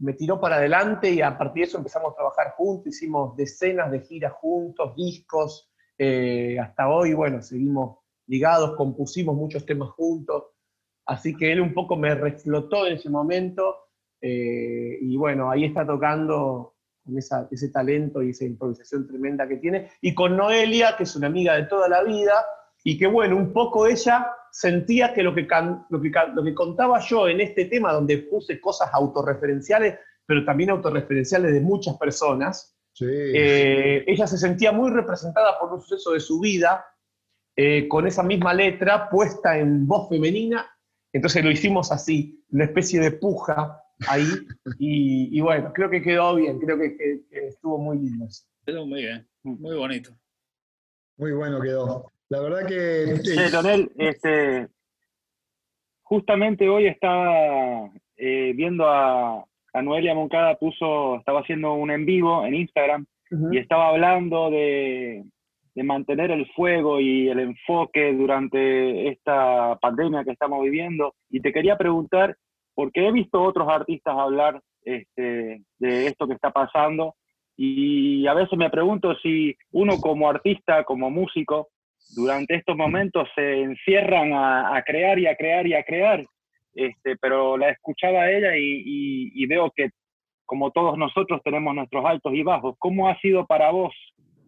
Speaker 6: me- tiró para adelante y a partir de eso empezamos a trabajar juntos, hicimos decenas de giras juntos, discos, eh, hasta hoy, bueno, seguimos ligados, compusimos muchos temas juntos, así que él un poco me reflotó en ese momento, eh, y bueno, ahí está tocando con esa- ese talento y esa improvisación tremenda que tiene, y con Noelia, que es una amiga de toda la vida, y que bueno, un poco ella sentía que lo que, can- lo que, lo que contaba yo en este tema, donde puse cosas autorreferenciales, pero también autorreferenciales de muchas personas,
Speaker 5: Sí.
Speaker 6: eh, ella se sentía muy representada por un suceso de su vida, eh, con esa misma letra puesta en voz femenina, entonces lo hicimos así, una especie de puja ahí, y, y bueno, creo que quedó bien, creo que, que- que estuvo muy lindo.
Speaker 3: Quedó muy bien, muy bonito.
Speaker 5: Muy bueno quedó. La verdad que.
Speaker 2: Che, Leonel, este, justamente hoy estaba eh, viendo a, a Noelia Moncada, puso, estaba haciendo un en vivo en Instagram y estaba hablando de, de mantener el fuego y el enfoque durante esta pandemia que estamos viviendo. Y te quería preguntar, porque he visto otros artistas hablar este, de esto que está pasando, y a veces me pregunto si uno como artista, como músico, durante estos momentos se encierran a, a crear y a crear y a crear. Este, pero la escuchaba a ella y, y- y veo que como todos nosotros tenemos nuestros altos y bajos. ¿Cómo ha sido para vos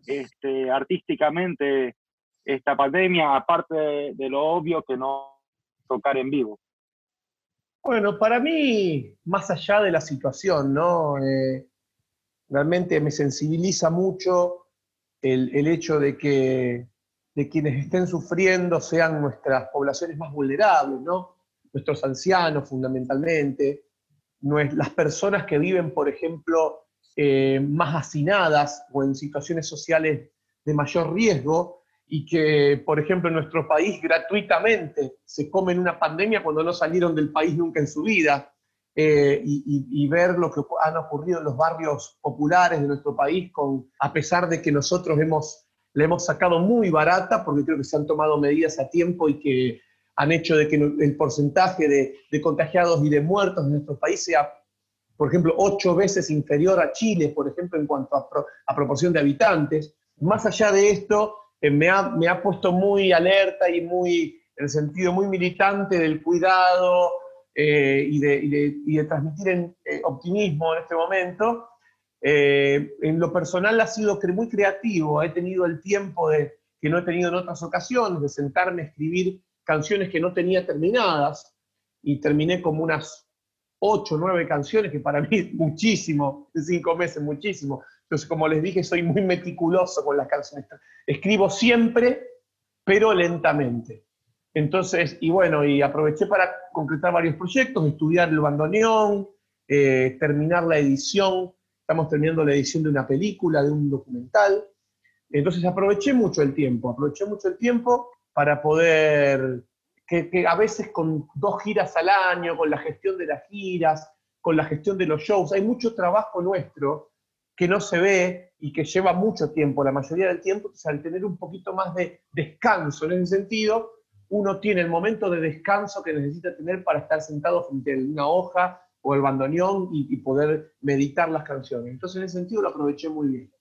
Speaker 2: este, artísticamente esta pandemia, aparte de, de lo obvio que no tocar en vivo?
Speaker 6: Bueno, para mí, más allá de la situación, ¿no? Eh, realmente me sensibiliza mucho el, el hecho de que de quienes estén sufriendo sean nuestras poblaciones más vulnerables, ¿no? Nuestros ancianos, fundamentalmente, las personas que viven, por ejemplo, eh, más hacinadas o en situaciones sociales de mayor riesgo, y que, por ejemplo, en nuestro país gratuitamente se comen una pandemia cuando no salieron del país nunca en su vida, eh, y, y- y ver lo que han ocurrido en los barrios populares de nuestro país, con, a pesar de que nosotros hemos, le hemos sacado muy barata, porque creo que se han tomado medidas a tiempo y que han hecho de que el porcentaje de, de contagiados y de muertos en nuestro país sea, por ejemplo, ocho veces inferior a Chile, por ejemplo, en cuanto a, pro- a proporción de habitantes. Más allá de esto, me, ha, me ha puesto muy alerta y muy, en el sentido muy militante del cuidado eh, y, de, y de- transmitir eh, optimismo en este momento. Eh, en lo personal ha sido muy creativo, he tenido el tiempo de, que no he tenido en otras ocasiones, de sentarme a escribir canciones que no tenía terminadas y terminé como unas ocho nueve canciones, que para mí muchísimo, en cinco meses, muchísimo. Entonces, como les dije, soy muy meticuloso con las canciones. Escribo siempre, pero lentamente. Entonces, y bueno, y aproveché para concretar varios proyectos, estudiar el bandoneón, eh, terminar la edición, estamos terminando la edición de una película, de un documental. Entonces aproveché mucho el tiempo, aproveché mucho el tiempo para poder, que, que a veces con dos giras al año, con la gestión de las giras, con la gestión de los shows, hay mucho trabajo nuestro que no se ve y que lleva mucho tiempo, la mayoría del tiempo, entonces al tener un poquito más de descanso en ese sentido, uno tiene el momento de descanso que necesita tener para estar sentado frente a una hoja o el bandoneón y, poder meditar las canciones. Entonces, en ese sentido lo aproveché muy bien.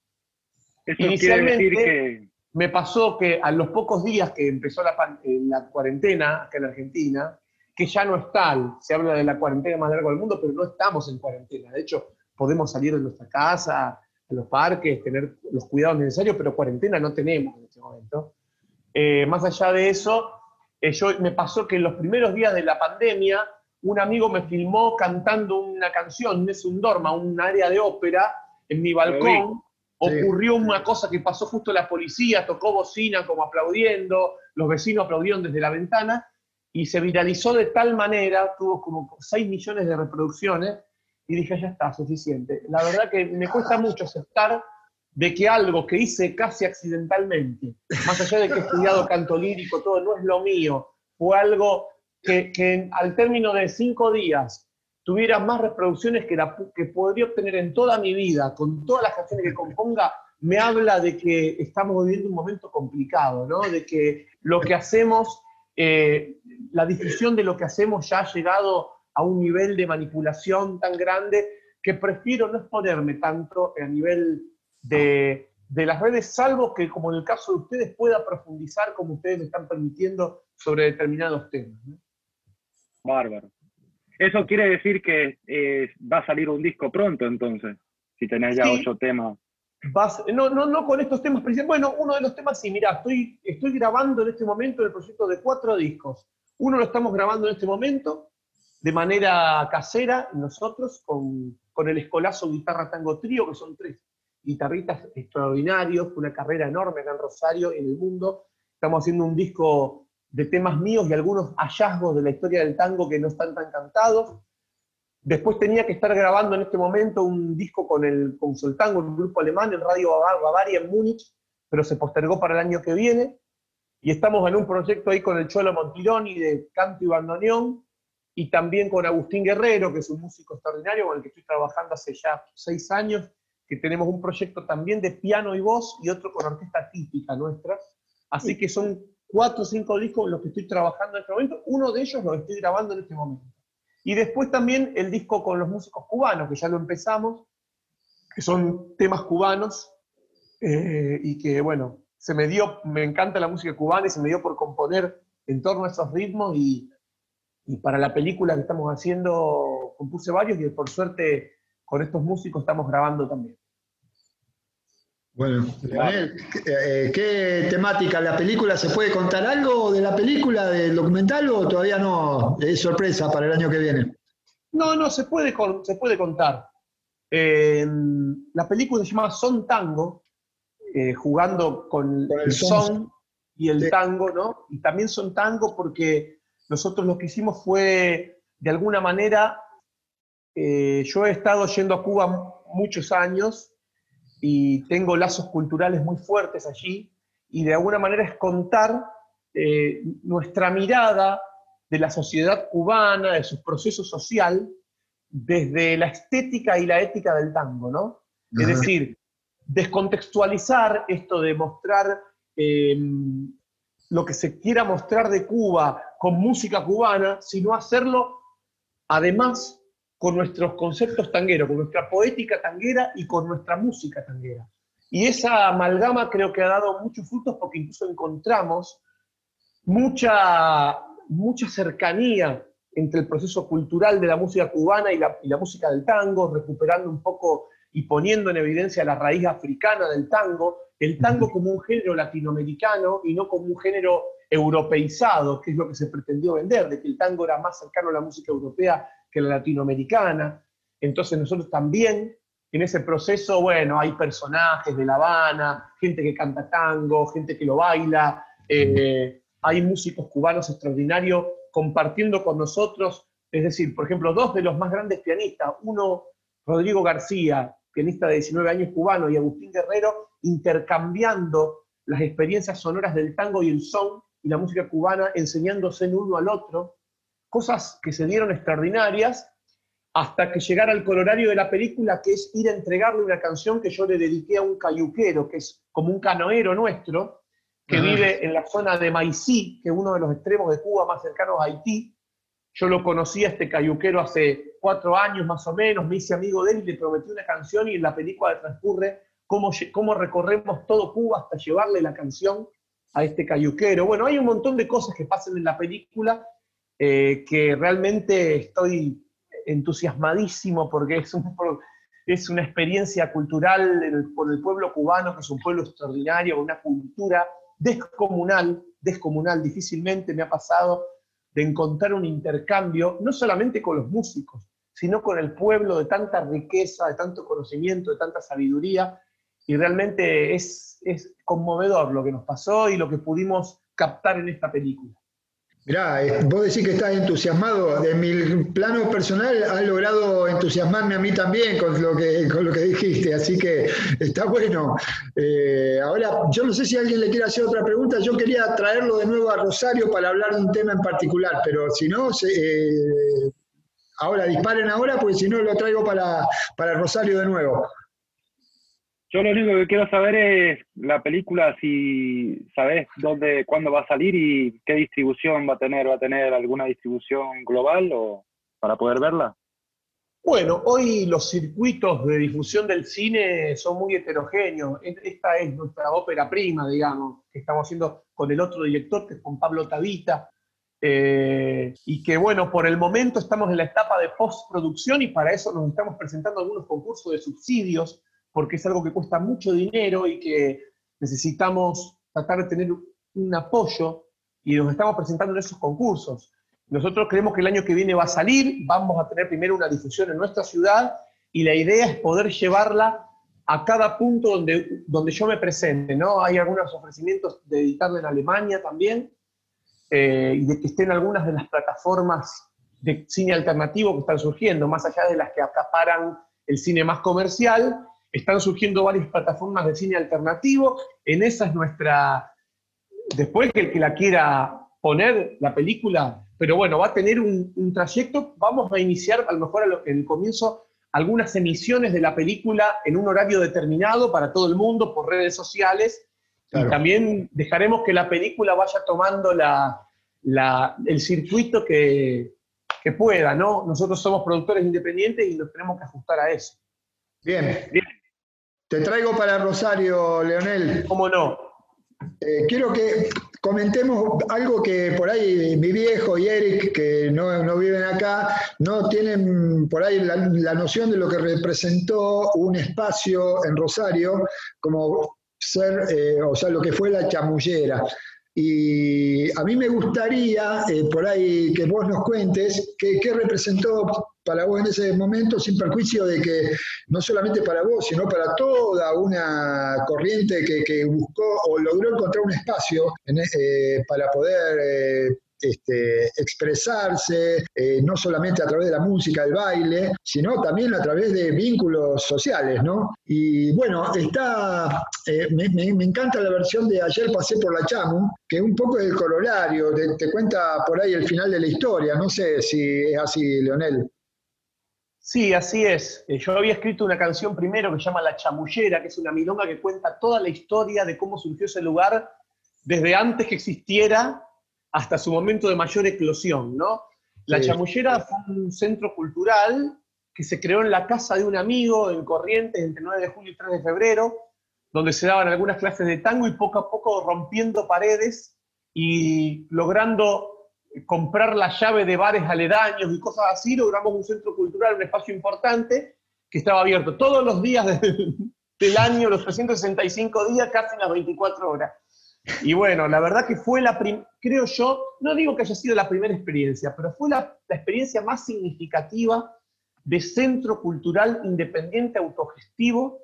Speaker 6: Inicialmente, me pasó que a los pocos días que empezó la, eh, la cuarentena acá en Argentina, que ya no está, se habla de la cuarentena más larga del mundo, pero no estamos en cuarentena. De hecho, podemos salir de nuestra casa, a los parques, tener los cuidados necesarios, pero cuarentena no tenemos en este momento. Eh, más allá de eso, eh, yo, me pasó que en los primeros días de la pandemia, un amigo me filmó cantando una canción, es un dorma, un área de ópera, en mi balcón. Ocurrió una cosa que pasó justo la policía, tocó bocina como aplaudiendo, los vecinos aplaudieron desde la ventana y se viralizó de tal manera, tuvo como 6 millones de reproducciones, y dije, ya está, suficiente. La verdad que me cuesta mucho aceptar de que algo que hice casi accidentalmente, más allá de que he estudiado canto lírico, todo no es lo mío, fue algo que, al término de cinco días tuviera más reproducciones que, la, que podría obtener en toda mi vida, con todas las canciones que componga, me habla de que estamos viviendo un momento complicado, ¿no? De que lo que hacemos, eh, la difusión de lo que hacemos ya ha llegado a un nivel de manipulación tan grande que prefiero no exponerme tanto a nivel de, de, las redes, salvo que, como en el caso de ustedes, pueda profundizar como ustedes me están permitiendo sobre determinados temas.
Speaker 2: Bárbaro. Eso quiere decir que eh, va a salir un disco pronto, entonces, si tenés ya ocho temas.
Speaker 6: no, no, no con estos temas Bueno, uno de los temas, sí, mira, estoy, estoy grabando en este momento el proyecto de cuatro discos. Uno lo estamos grabando en este momento, de manera casera, nosotros, con, con el Escolazo Guitarra Tango Trío, que son tres guitarristas extraordinarios, una carrera enorme acá en Rosario, en el mundo. Estamos haciendo un disco de temas míos y algunos hallazgos de la historia del tango que no están tan cantados. Después tenía que estar grabando en este momento un disco con el con Soltango, un grupo alemán, en Radio Bavaria en Múnich, pero se postergó para el año que viene. Y estamos en un proyecto ahí con el Cholo Montironi de canto y bandoneón, y también con Agustín Guerrero, que es un músico extraordinario con el que estoy trabajando hace ya seis años, que tenemos un proyecto también de piano y voz y otro con orquesta típica nuestra. Así que son cuatro o cinco discos en los que estoy trabajando en este momento. Uno de ellos lo estoy grabando en este momento. Y después también el disco con los músicos cubanos, que ya lo empezamos, que son temas cubanos, eh, y que, bueno, se me dio, me encanta la música cubana y se me dio por componer en torno a esos ritmos y y para la película que estamos haciendo compuse varios y por suerte con estos músicos estamos grabando también.
Speaker 5: Bueno, eh, ¿qué temática la película? ¿Se puede contar algo de la película, del documental o todavía no? Es sorpresa para el año que viene.
Speaker 6: No, no, se puede, se puede contar. Eh, la película se llama Son Tango, eh, jugando con, el, son, y el tango, ¿no? Y también son tango porque nosotros lo que hicimos fue, de alguna manera, eh, yo he estado yendo a Cuba muchos años y tengo lazos culturales muy fuertes allí, y de alguna manera es contar eh, nuestra mirada de la sociedad cubana, de su proceso social, desde la estética y la ética del tango, ¿no? Es decir, descontextualizar esto de mostrar eh, lo que se quiera mostrar de Cuba con música cubana, sino hacerlo además con nuestros conceptos tangueros, con nuestra poética tanguera y con nuestra música tanguera. Y esa amalgama creo que ha dado muchos frutos porque incluso encontramos mucha, mucha cercanía entre el proceso cultural de la música cubana y la, y la música del tango, recuperando un poco y poniendo en evidencia la raíz africana del tango, el tango como un género latinoamericano y no como un género europeizado, que es lo que se pretendió vender, de que el tango era más cercano a la música europea que la latinoamericana. Entonces nosotros también en ese proceso, bueno, hay personajes de La Habana, gente que canta tango, gente que lo baila, eh, hay músicos cubanos extraordinarios compartiendo con nosotros, es decir, por ejemplo, dos de los más grandes pianistas, uno Rodrigo García, pianista de 19 años cubano, y Agustín Guerrero, intercambiando las experiencias sonoras del tango y el son y la música cubana, enseñándose en uno al otro, cosas que se dieron extraordinarias, hasta que llegara el colorario de la película, que es ir a entregarle una canción que yo le dediqué a un cayuquero, que es como un canoero nuestro, que vive en la zona de Maicí, que es uno de los extremos de Cuba más cercanos a Haití. Yo lo conocí a este cayuquero hace cuatro años más o menos, me hice amigo de él y le prometí una canción y en la película transcurre cómo, cómo recorremos todo Cuba hasta llevarle la canción a este cayuquero. Bueno, hay un montón de cosas que pasan en la película eh, que realmente estoy entusiasmadísimo porque es, es una experiencia cultural por el pueblo cubano, que es un pueblo extraordinario, una cultura descomunal, descomunal, difícilmente me ha pasado de encontrar un intercambio, no solamente con los músicos, sino con el pueblo de tanta riqueza, de tanto conocimiento, de tanta sabiduría, y realmente es, conmovedor lo que nos pasó y lo que pudimos captar en esta película.
Speaker 5: Mirá, eh, vos decís que estás entusiasmado. De mi plano personal has logrado entusiasmarme a mí también con lo que, con lo que dijiste, así que está bueno. Eh, ahora, yo no sé si alguien le quiere hacer otra pregunta. Yo quería traerlo de nuevo a Rosario para hablar de un tema en particular, pero si no, eh, ahora disparen ahora, porque si no lo traigo para, para Rosario de nuevo.
Speaker 2: Yo lo único que quiero saber es la película, si sabes dónde, cuándo va a salir y qué distribución va a tener. ¿Va a tener alguna distribución global o para poder verla?
Speaker 6: Bueno, hoy los circuitos de difusión del cine son muy heterogéneos. Esta es nuestra ópera prima, digamos, que estamos haciendo con el otro director, que es con Pablo Tavita. Eh, y que bueno, por el momento estamos en la etapa de postproducción y para eso nos estamos presentando algunos concursos de subsidios porque es algo que cuesta mucho dinero y que necesitamos tratar de tener un apoyo y nos estamos presentando en esos concursos. Nosotros creemos que el año que viene va a salir, vamos a tener primero una difusión en nuestra ciudad y la idea es poder llevarla a cada punto donde, donde yo me presente, ¿no? Hay algunos ofrecimientos de editarla en Alemania también eh, y de que estén algunas de las plataformas de cine alternativo que están surgiendo, más allá de las que acaparan el cine más comercial, están surgiendo varias plataformas de cine alternativo, en esa es nuestra, después que el que la quiera poner la película, pero bueno, va a tener un, trayecto, vamos a iniciar a lo mejor en el comienzo algunas emisiones de la película en un horario determinado para todo el mundo por redes sociales, y también dejaremos que la película vaya tomando la, el circuito que, que pueda, ¿no? Nosotros somos productores independientes y nos tenemos que ajustar a eso.
Speaker 5: Bien, bien. Te traigo para Rosario, Leonel.
Speaker 6: ¿Cómo no?
Speaker 5: Eh, quiero que comentemos algo que por ahí mi viejo y Eric, que no, viven acá, no tienen por ahí la, noción de lo que representó un espacio en Rosario como ser, eh, o sea, lo que fue la chamullera. Y a mí me gustaría, eh, por ahí, que vos nos cuentes qué, representó para vos en ese momento, sin perjuicio de que no solamente para vos, sino para toda una corriente que, buscó o logró encontrar un espacio eh, para poder eh, este, expresarse, eh, no solamente a través de la música, el baile, sino también a través de vínculos sociales, ¿no? Y bueno, está, eh, me, encanta la versión de Ayer pasé por la Chamu, que un poco es el corolario, te, cuenta por ahí el final de la historia, no sé si es así, Leonel.
Speaker 6: Sí, así es. Eh, yo había escrito una canción primero que se llama La Chamullera, que es una milonga que cuenta toda la historia de cómo surgió ese lugar desde antes que existiera hasta su momento de mayor eclosión, ¿no? La Chamullera fue un centro cultural que se creó en la casa de un amigo en Corrientes entre 9 de julio y 3 de febrero, donde se daban algunas clases de tango y poco a poco rompiendo paredes y logrando comprar la llave de bares aledaños y cosas así, logramos un centro cultural, un espacio importante que estaba abierto todos los días del, año, los 365 días, casi las 24 horas. Y bueno, la verdad que fue la, creo yo, no digo que haya sido la primera experiencia, pero fue la, experiencia más significativa de centro cultural independiente autogestivo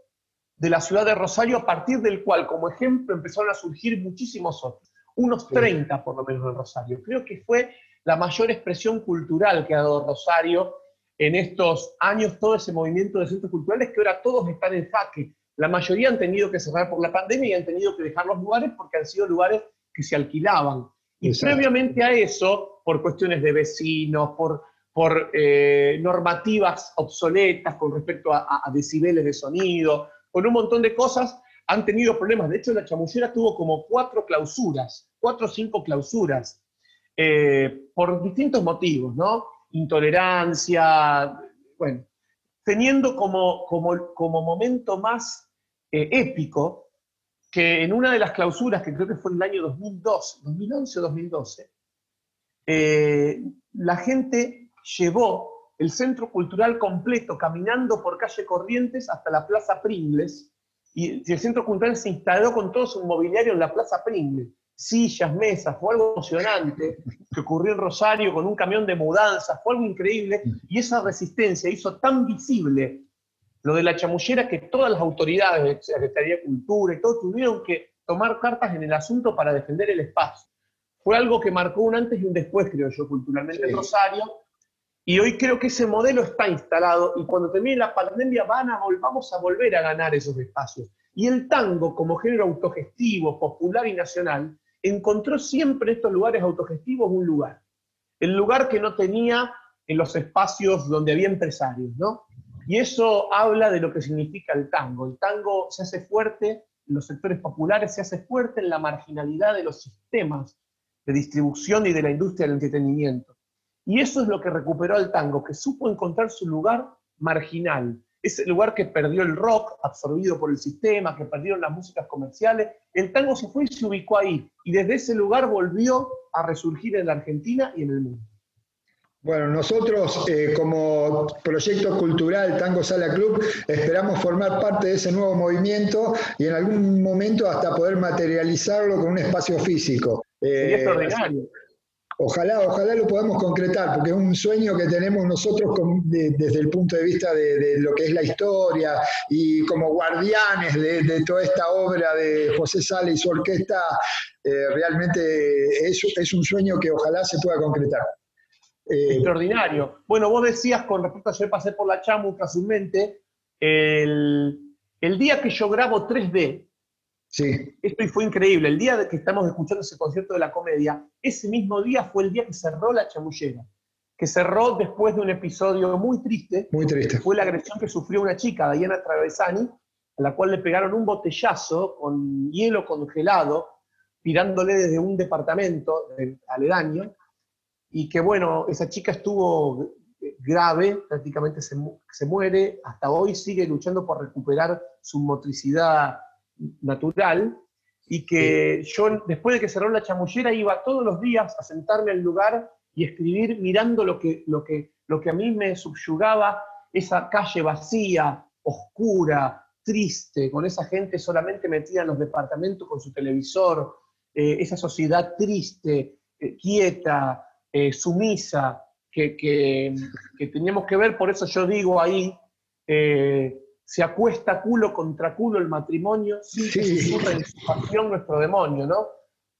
Speaker 6: de la ciudad de Rosario, a partir del cual, como ejemplo, empezaron a surgir muchísimos otros. Unos 30 por lo menos en Rosario. Creo que fue la mayor expresión cultural que ha dado Rosario en estos años, todo ese movimiento de centros culturales que ahora todos están en jaque. La mayoría han tenido que cerrar por la pandemia y han tenido que dejar los lugares porque han sido lugares que se alquilaban. Y previamente a eso, por cuestiones de vecinos, por, por eh, normativas obsoletas con respecto a, decibeles de sonido, con un montón de cosas, han tenido problemas. De hecho, la chamullera tuvo como cuatro clausuras, cuatro o cinco clausuras, eh, por distintos motivos, ¿no? Intolerancia, bueno, teniendo como, como, como momento más eh, épico que en una de las clausuras, que creo que fue en el año 2002, 2011 o 2012, eh, la gente llevó el centro cultural completo caminando por calle Corrientes hasta la Plaza Pringles, y el centro cultural se instaló con todo su mobiliario en la Plaza Pringles, sillas, mesas, fue algo emocionante que ocurrió en Rosario con un camión de mudanza, fue algo increíble, y esa resistencia hizo tan visible lo de la chamullera que todas las autoridades de Secretaría de Cultura y todo tuvieron que tomar cartas en el asunto para defender el espacio. Fue algo que marcó un antes y un después, creo yo, culturalmente en Rosario, y hoy creo que ese modelo está instalado y cuando termine la pandemia van a, vamos a volver a ganar esos espacios. Y el tango, como género autogestivo, popular y nacional, encontró siempre en estos lugares autogestivos un lugar. El lugar que no tenía en los espacios donde había empresarios, ¿no? Y eso habla de lo que significa el tango. El tango se hace fuerte en los sectores populares, se hace fuerte en la marginalidad de los sistemas de distribución y de la industria del entretenimiento. Y eso es lo que recuperó el tango, que supo encontrar su lugar marginal. Ese lugar que perdió el rock, absorbido por el sistema, que perdieron las músicas comerciales. El tango se fue y se ubicó ahí. Y desde ese lugar volvió a resurgir en la Argentina y en el mundo.
Speaker 5: Bueno, nosotros eh, como proyecto cultural Tango Sala Club esperamos formar parte de ese nuevo movimiento y en algún momento hasta poder materializarlo con un espacio físico.
Speaker 6: Sería eh, extraordinario.
Speaker 5: Ojalá, ojalá lo podamos concretar, porque es un sueño que tenemos nosotros desde el punto de vista de, lo que es la historia y como guardianes de, toda esta obra de José Sala y su orquesta, eh, realmente es, es un sueño que ojalá se pueda concretar.
Speaker 6: Eh, Extraordinario. Bueno, vos decías con respecto a ayer pasé por la chamu casualmente, el, el día que yo grabo 3D,
Speaker 5: sí.
Speaker 6: esto fue increíble, el día de que estamos escuchando ese concierto de la comedia, ese mismo día fue el día que cerró la chamullera, que cerró después de un episodio muy triste,
Speaker 5: muy triste.
Speaker 6: fue la agresión que sufrió una chica, Diana Travesani, a la cual le pegaron un botellazo con hielo congelado, tirándole desde un departamento aledaño, y que bueno, esa chica estuvo grave, prácticamente se, se, muere, hasta hoy sigue luchando por recuperar su motricidad natural, y que yo después de que cerró la chamullera iba todos los días a sentarme al lugar y escribir mirando lo que, lo que, lo que a mí me subyugaba, esa calle vacía, oscura, triste, con esa gente solamente metida en los departamentos con su televisor, eh, esa sociedad triste, eh, quieta, eh, sumisa que, que, teníamos que ver, por eso yo digo ahí, se acuesta culo contra culo el matrimonio, sí, que en su pasión nuestro demonio, ¿no?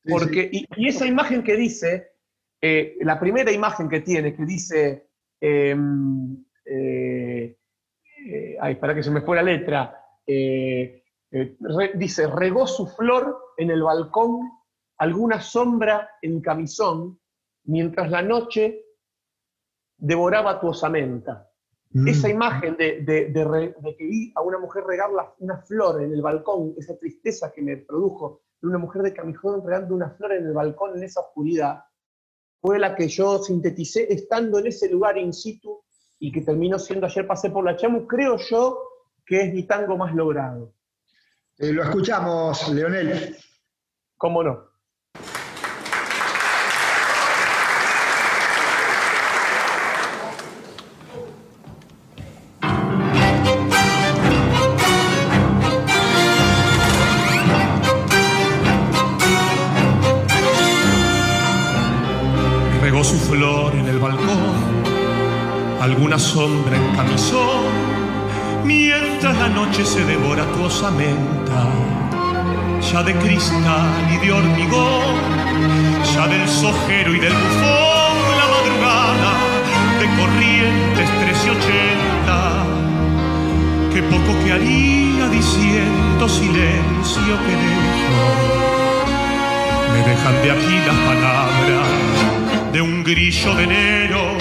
Speaker 6: Porque, y, esa imagen que dice, eh, la primera imagen que tiene, que dice, em, ay, para que se me fue la letra, dice, regó su flor en el balcón, alguna sombra en camisón, mientras la noche devoraba tu osamenta. Mm. Esa imagen de, que vi a una mujer regar una flor en el balcón, esa tristeza que me produjo de una mujer de camijón regando una flor en el balcón en esa oscuridad, fue la que yo sinteticé estando en ese lugar in situ y que terminó siendo ayer pasé por la chamu, creo yo que es mi tango más logrado.
Speaker 5: Eh, lo escuchamos, Leonel.
Speaker 6: ¿Cómo no?
Speaker 1: Sombra en camisón, mientras la noche se devora tu osamenta, ya de cristal y de hormigón, sojero y del bufón la madrugada de corrientes 1380. Qué poco que haría diciendo silencio que dejo. Me dejan de aquí las palabras de un grillo de enero,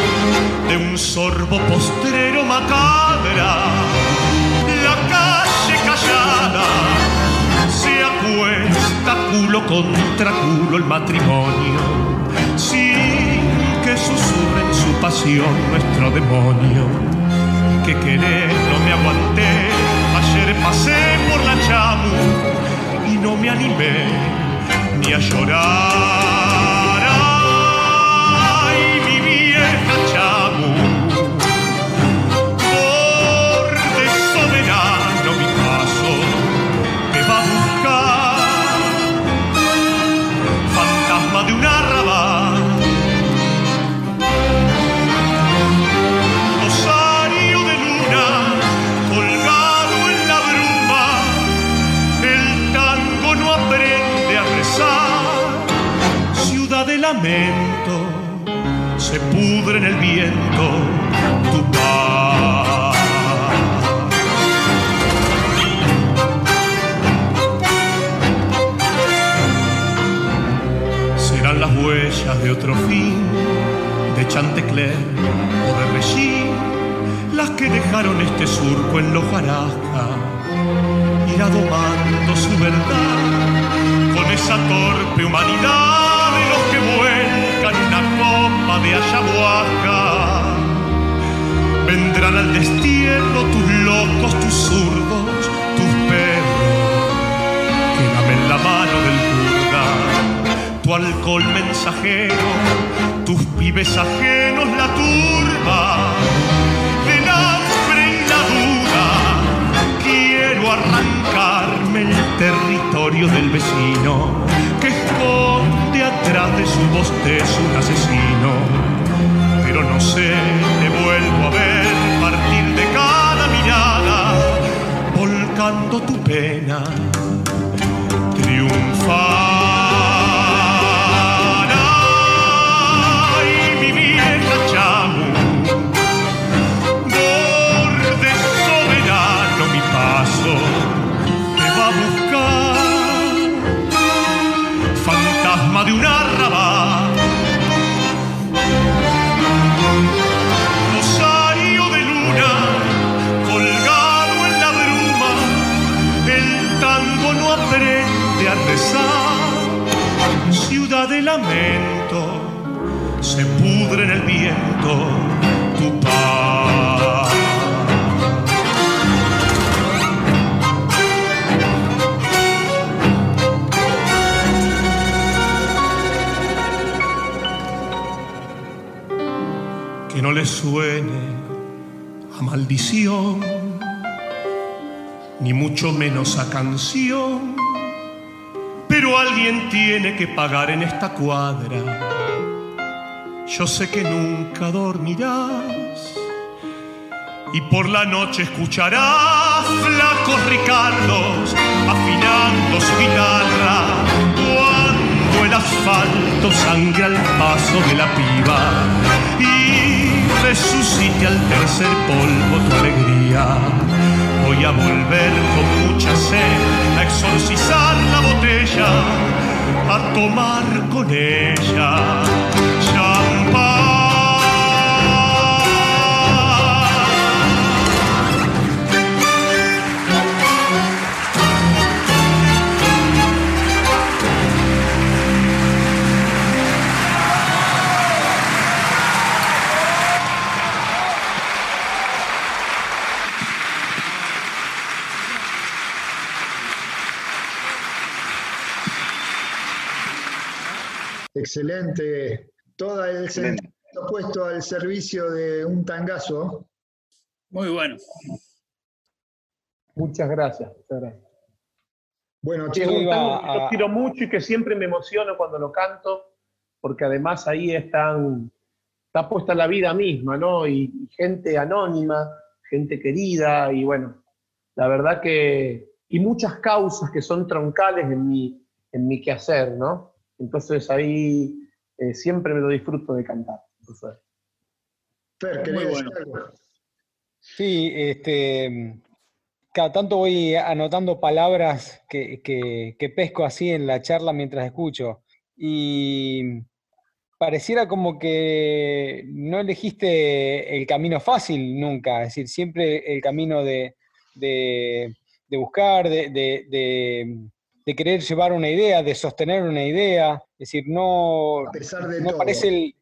Speaker 1: de un sorbo postrero macabra. La calle callada se acuesta culo contra culo el matrimonio, sin que susurre en su pasión nuestro demonio. Que querer no me aguanté, ayer pasé por la chamu y no me animé ni a llorar. Se pudre en el viento tu paz. Serán las huellas de otro fin, de Chantecler o de Regín, las que dejaron este surco en Lojarasca irá domando su verdad con esa torpe humanidad los vuelcan una copa de ayahuasca. Vendrán al destierro tus locos, tus zurdos, tus perros, que lamen la mano del purga, tu alcohol mensajero, tus pibes ajenos, la turba del hambre y la duda quiero arrancarme el territorio del vecino que esconde atrás de su bostezo un asesino. Pero no sé, te vuelvo a ver partir de cada mirada, volcando tu pena, triunfar. Lamento se pudre en el viento tu paz. Que no le suene a maldición, ni mucho menos a canción, alguien tiene que pagar en esta cuadra. Yo sé que nunca dormirás y por la noche escucharás flacos Ricardos afinando su guitarra cuando el asfalto sangre al paso de la piba y resucite al tercer polvo tu alegría. Voy a volver con mucha sed a exorcizar botella, a tomar con ella
Speaker 5: Excelente. Todo el sentimiento puesto al servicio de un tangazo.
Speaker 3: Muy bueno.
Speaker 6: Muchas gracias. muchas gracias.
Speaker 5: Bueno, chicos,
Speaker 6: un
Speaker 4: iba
Speaker 6: tango que yo
Speaker 4: a-
Speaker 6: quiero mucho y que siempre me emociono cuando lo canto, porque además ahí están, está puesta la vida misma, ¿no? Y, y gente anónima, gente querida, y bueno, la verdad que, y muchas causas que son troncales en mi, en mi quehacer, ¿no? Entonces ahí eh, siempre me lo disfruto de cantar.
Speaker 4: Muy bueno. Sí, este, cada tanto voy anotando palabras que, que, pesco así en la charla mientras escucho. Y pareciera como que no elegiste el camino fácil nunca, es decir, siempre el camino de, de, buscar, de, de, querer llevar una idea, de sostener una idea, es decir, no, no parece el,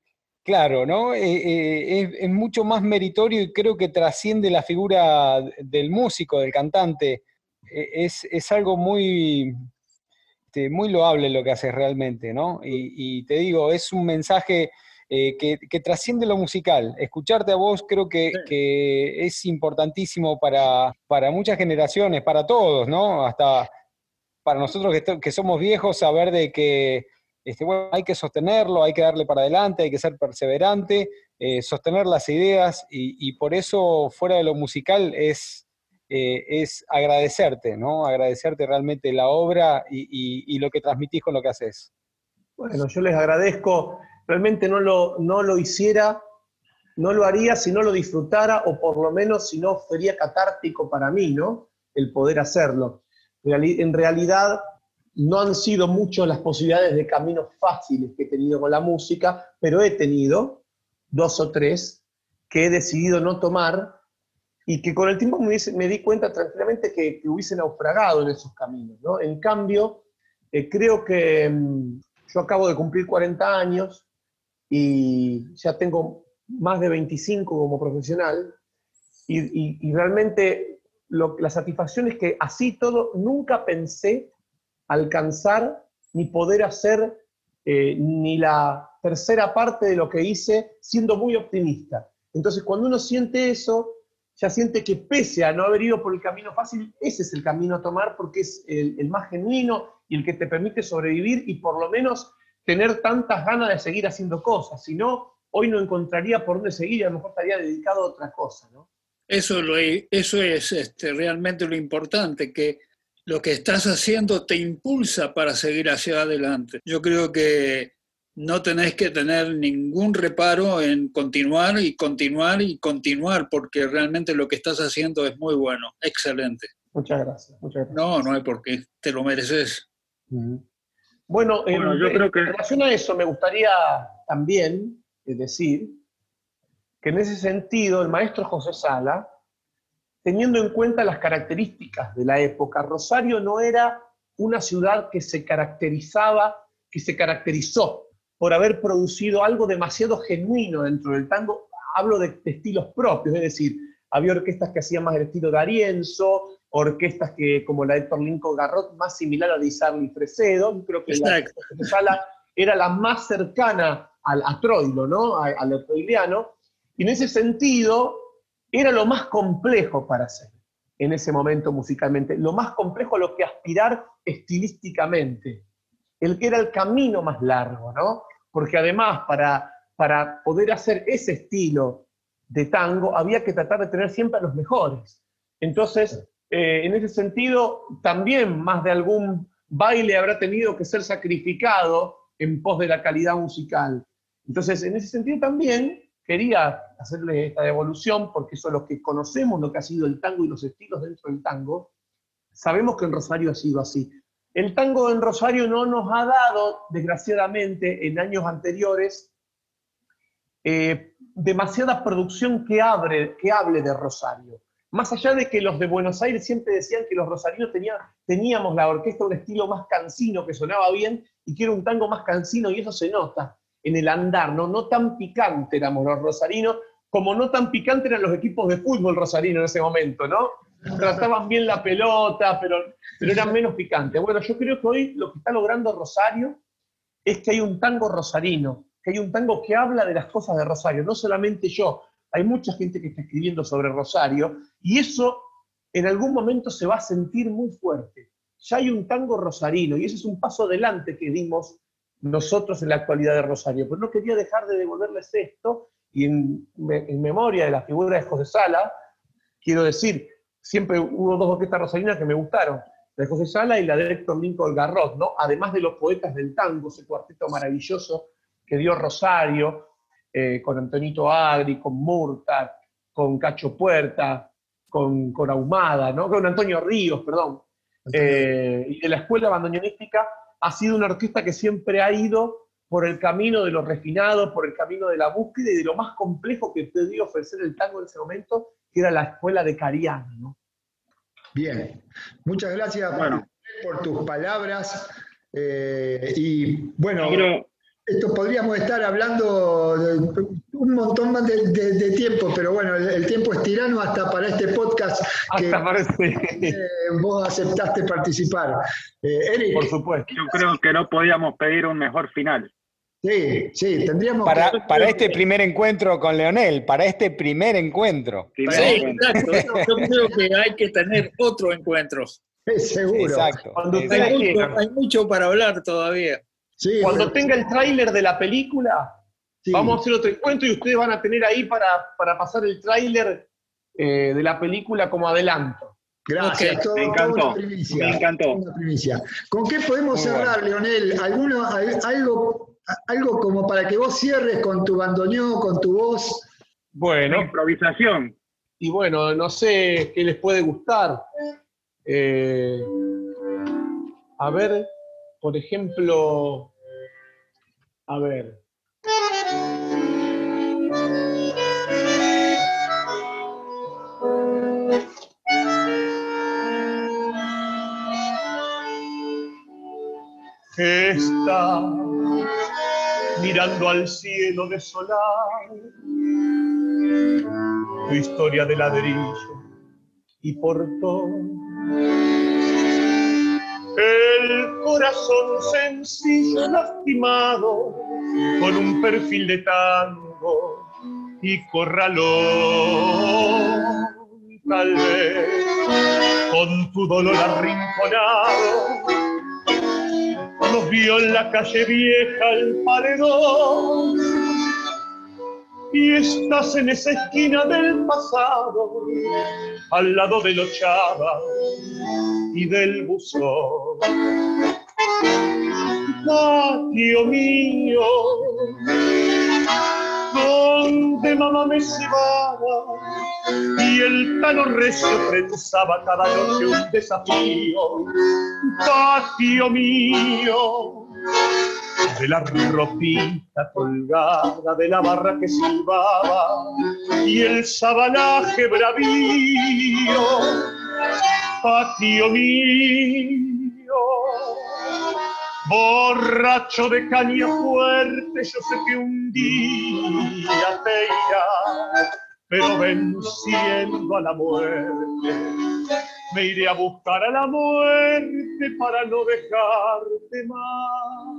Speaker 4: Claro, ¿no? Eh, eh, es, mucho más meritorio y creo que trasciende la figura del músico, del cantante. E, es, algo muy, este, muy loable lo que haces realmente, ¿no? Y, te digo, es un mensaje eh, que, trasciende lo musical. Escucharte a vos creo que, es importantísimo para, para, muchas generaciones, para todos, ¿no? Hasta para nosotros que, somos viejos, saber de que este, hay que sostenerlo, hay que darle para adelante, hay que ser perseverante, eh, sostener las ideas y, por eso fuera de lo musical es, eh, es agradecerte, ¿no? Agradecerte realmente la obra y, lo que transmitís con lo que haces.
Speaker 6: Bueno, yo les agradezco, realmente no lo, no lo hiciera, no lo haría si no lo disfrutara o por lo menos si no sería catártico para mí, ¿no? El poder hacerlo. En realidad no han sido muchas las posibilidades de caminos fáciles que he tenido con la música, pero he tenido dos o tres que he decidido no tomar y que con el tiempo me, di cuenta tranquilamente que, que, hubiese naufragado en esos caminos. ¿no? En cambio, eh, creo que mm, yo acabo de cumplir 40 años y ya tengo más de 25 como profesional y, realmente la satisfacción es que así todo nunca pensé alcanzar ni poder hacer eh, ni la tercera parte de lo que hice siendo muy optimista. Entonces, cuando uno siente eso, ya siente que pese a no haber ido por el camino fácil, ese es el camino a tomar porque es el, más genuino y el que te permite sobrevivir y por lo menos tener tantas ganas de seguir haciendo cosas. Si no, hoy no encontraría por dónde seguir a lo mejor estaría dedicado a otra cosa. ¿no?
Speaker 3: Eso, lo, eso es este, realmente lo importante, que lo que estás haciendo te impulsa para seguir hacia adelante. Yo creo que no tenés que tener ningún reparo en continuar y continuar y continuar, porque realmente lo que estás haciendo es muy bueno, excelente.
Speaker 6: Muchas gracias.
Speaker 3: No, no hay por qué, te lo mereces.
Speaker 6: Bueno, yo creo que... en relación a eso me gustaría también decir que en ese sentido el maestro José Sala teniendo en cuenta las características de la época, Rosario no era una ciudad que se caracterizaba, que se caracterizó por haber producido algo demasiado genuino dentro del tango. Hablo de, estilos propios, es decir, había orquestas que hacían más el estilo de Arienzo, orquestas que, como la de Héctor Lincoln Garrot, más similar a Di Fresedo. Creo que la sala era la más cercana al, a Troilo, ¿no? al troiliano. Y en ese sentido, era lo más complejo para hacer en ese momento musicalmente, lo más complejo a lo que aspirar estilísticamente, el que era el camino más largo, ¿no? Porque además para, para poder hacer ese estilo de tango había que tratar de tener siempre a los mejores. Entonces, eh, en ese sentido, también más de algún baile habrá tenido que ser sacrificado en pos de la calidad musical. Entonces, en ese sentido también quería hacerle esta devolución porque eso es lo que conocemos, lo que ha sido el tango y los estilos dentro del tango. Sabemos que en Rosario ha sido así. El tango en Rosario no nos ha dado, desgraciadamente, en años anteriores, eh, demasiada producción que hable de Rosario. Más allá de que los de Buenos Aires siempre decían que los rosarinos teníamos la orquesta un estilo más cansino, que sonaba bien, y que era un tango más cansino, y eso se nota en el andar, ¿no? No tan picante éramos los rosarinos, como no tan picante eran los equipos de fútbol rosarino en ese momento, ¿no? Trataban bien la pelota, pero, pero eran menos picantes. Bueno, yo creo que hoy lo que está logrando Rosario es que hay un tango rosarino, que hay un tango que habla de las cosas de Rosario, no solamente yo, hay mucha gente que está escribiendo sobre Rosario, y eso en algún momento se va a sentir muy fuerte. Ya hay un tango rosarino, y ese es un paso adelante que dimos nosotros en la actualidad de Rosario. Pero no quería dejar de devolverles esto, y en, memoria de la figura de José Sala, quiero decir, siempre hubo dos orquestas rosarinas que me gustaron, la de José Sala y la de Héctor Lincoln Garrot, ¿no? además de los poetas del tango, ese cuarteto maravilloso
Speaker 8: que dio Rosario, eh, con Antonito Agri, con Murta, con Cacho Puerta, con, con Ahumada, ¿no? con Antonio Ríos, perdón, eh, y de la escuela bandoneonística, ha sido una orquesta que siempre ha ido por el camino de lo refinado, por el camino de la búsqueda y de lo más complejo que podía ofrecer el tango en ese momento, que era la escuela de Cariana. ¿no?
Speaker 5: Bien, muchas gracias por tus palabras. Eh, y bueno, esto podríamos estar hablando un montón más de, tiempo, pero bueno, el, tiempo es tirano hasta para este podcast que eh, vos aceptaste participar.
Speaker 2: Eh, Eric, por supuesto. Yo creo que no podíamos pedir un mejor final.
Speaker 5: Sí, sí, tendríamos
Speaker 4: para, Para este primer encuentro con Leonel, para este primer encuentro.
Speaker 3: Sí, exacto. Yo creo que hay que tener otro encuentro.
Speaker 5: Seguro. Exacto.
Speaker 3: hay mucho para hablar todavía.
Speaker 8: Cuando tenga el tráiler de la película, vamos a hacer otro encuentro y ustedes van a tener ahí para, pasar el tráiler eh, de la película como adelanto.
Speaker 5: Gracias, me encantó. me encantó. ¿Con qué podemos cerrar, Leonel? ¿Alguno, algo, algo como para que vos cierres con tu bandoneón, con tu voz?
Speaker 2: Bueno. improvisación.
Speaker 8: Y bueno, no sé qué les puede gustar. Eh, a ver, por ejemplo, a ver.
Speaker 6: Está mirando al cielo desolado, tu historia de ladrillo y portón el corazón sencillo lastimado con un perfil de tango y corralón. Tal vez con tu dolor arrinconado nos vio en la calle vieja el paredón y estás en esa esquina del pasado al lado de los chavas y del buzón. Patio mío, donde mamá me cebaba y el tano recio pensaba cada noche un desafío. Patio mío, de la ropita colgada de la barra que silbaba y el sabanaje bravío, patio mío, borracho de caña fuerte, yo sé que un día te irá, pero venciendo a la muerte me iré a buscar a la muerte para no dejarte más.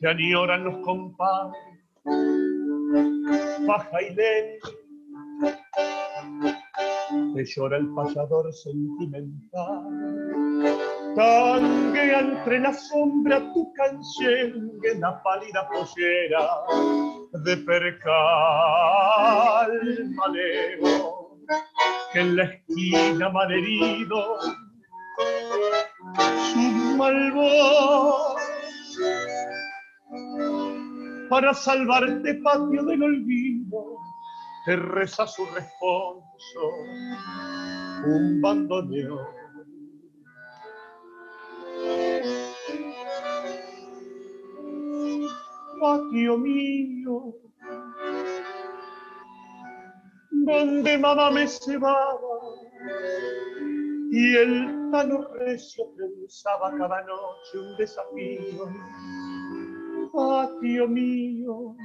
Speaker 6: Ya ni oran los compadres, baja y lee, te llora el payador sentimental Tanguea entre la sombra tu canción en la pálida pollera de percal maleo que en la esquina malherido su malvoz para salvarte patio del olvido te reza su responso un bandoneón patio mío, donde mamá me cebaba y el tano recio pensaba cada noche un desafío. Patio mío,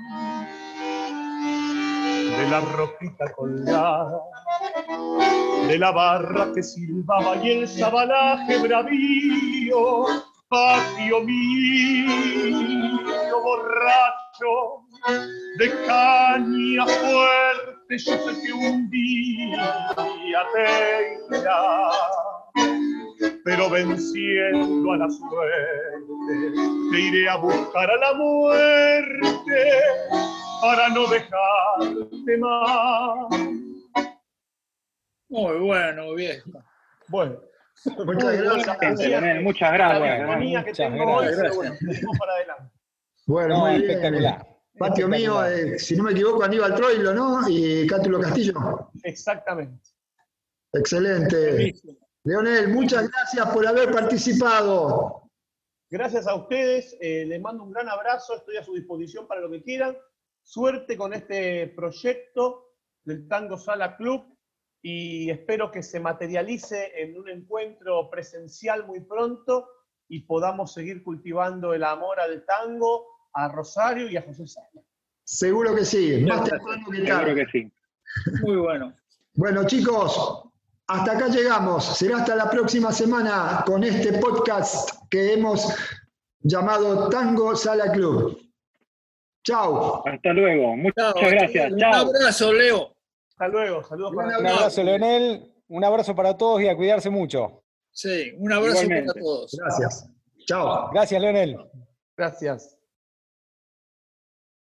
Speaker 6: de la ropita colgada, de la barra que silbaba y el sabanaje bravío patio mío borracho de caña fuerte, yo sé que un día te irá, pero venciendo a la suerte, te iré a buscar a la muerte para no dejarte más
Speaker 3: Muy bueno, viejo.
Speaker 6: Bueno.
Speaker 2: Muchas gracias. Muchas gracias.
Speaker 6: La que tengo hoy, bueno, para adelante.
Speaker 5: Bueno, muy bien. Espectacular. Patio mío, eh, si no me equivoco, Aníbal Troilo, ¿no? Y Cátulo Castillo.
Speaker 6: Exactamente.
Speaker 5: Excelente. Leonel, muchas gracias por haber participado.
Speaker 6: Gracias a ustedes, eh, les mando un gran abrazo, estoy a su disposición para lo que quieran. Suerte con este proyecto del Tango Sala Club y espero que se materialice en un encuentro presencial muy pronto y podamos seguir cultivando el amor al tango, a Rosario y a José Sala.
Speaker 5: Seguro que sí, más temprano que
Speaker 2: Seguro que sí.
Speaker 3: Muy bueno.
Speaker 5: Bueno, chicos, hasta acá llegamos. Será hasta la próxima semana con este podcast que hemos llamado Tango Sala Club. Chao.
Speaker 2: Hasta luego. Muchas gracias. Un abrazo,
Speaker 3: Leo.
Speaker 6: Hasta luego. Saludos
Speaker 4: para Un abrazo, Leonel. Un abrazo para todos y a cuidarse mucho.
Speaker 3: Sí, un abrazo para todos.
Speaker 5: Gracias. Chao.
Speaker 4: Gracias, Leonel.
Speaker 6: Gracias.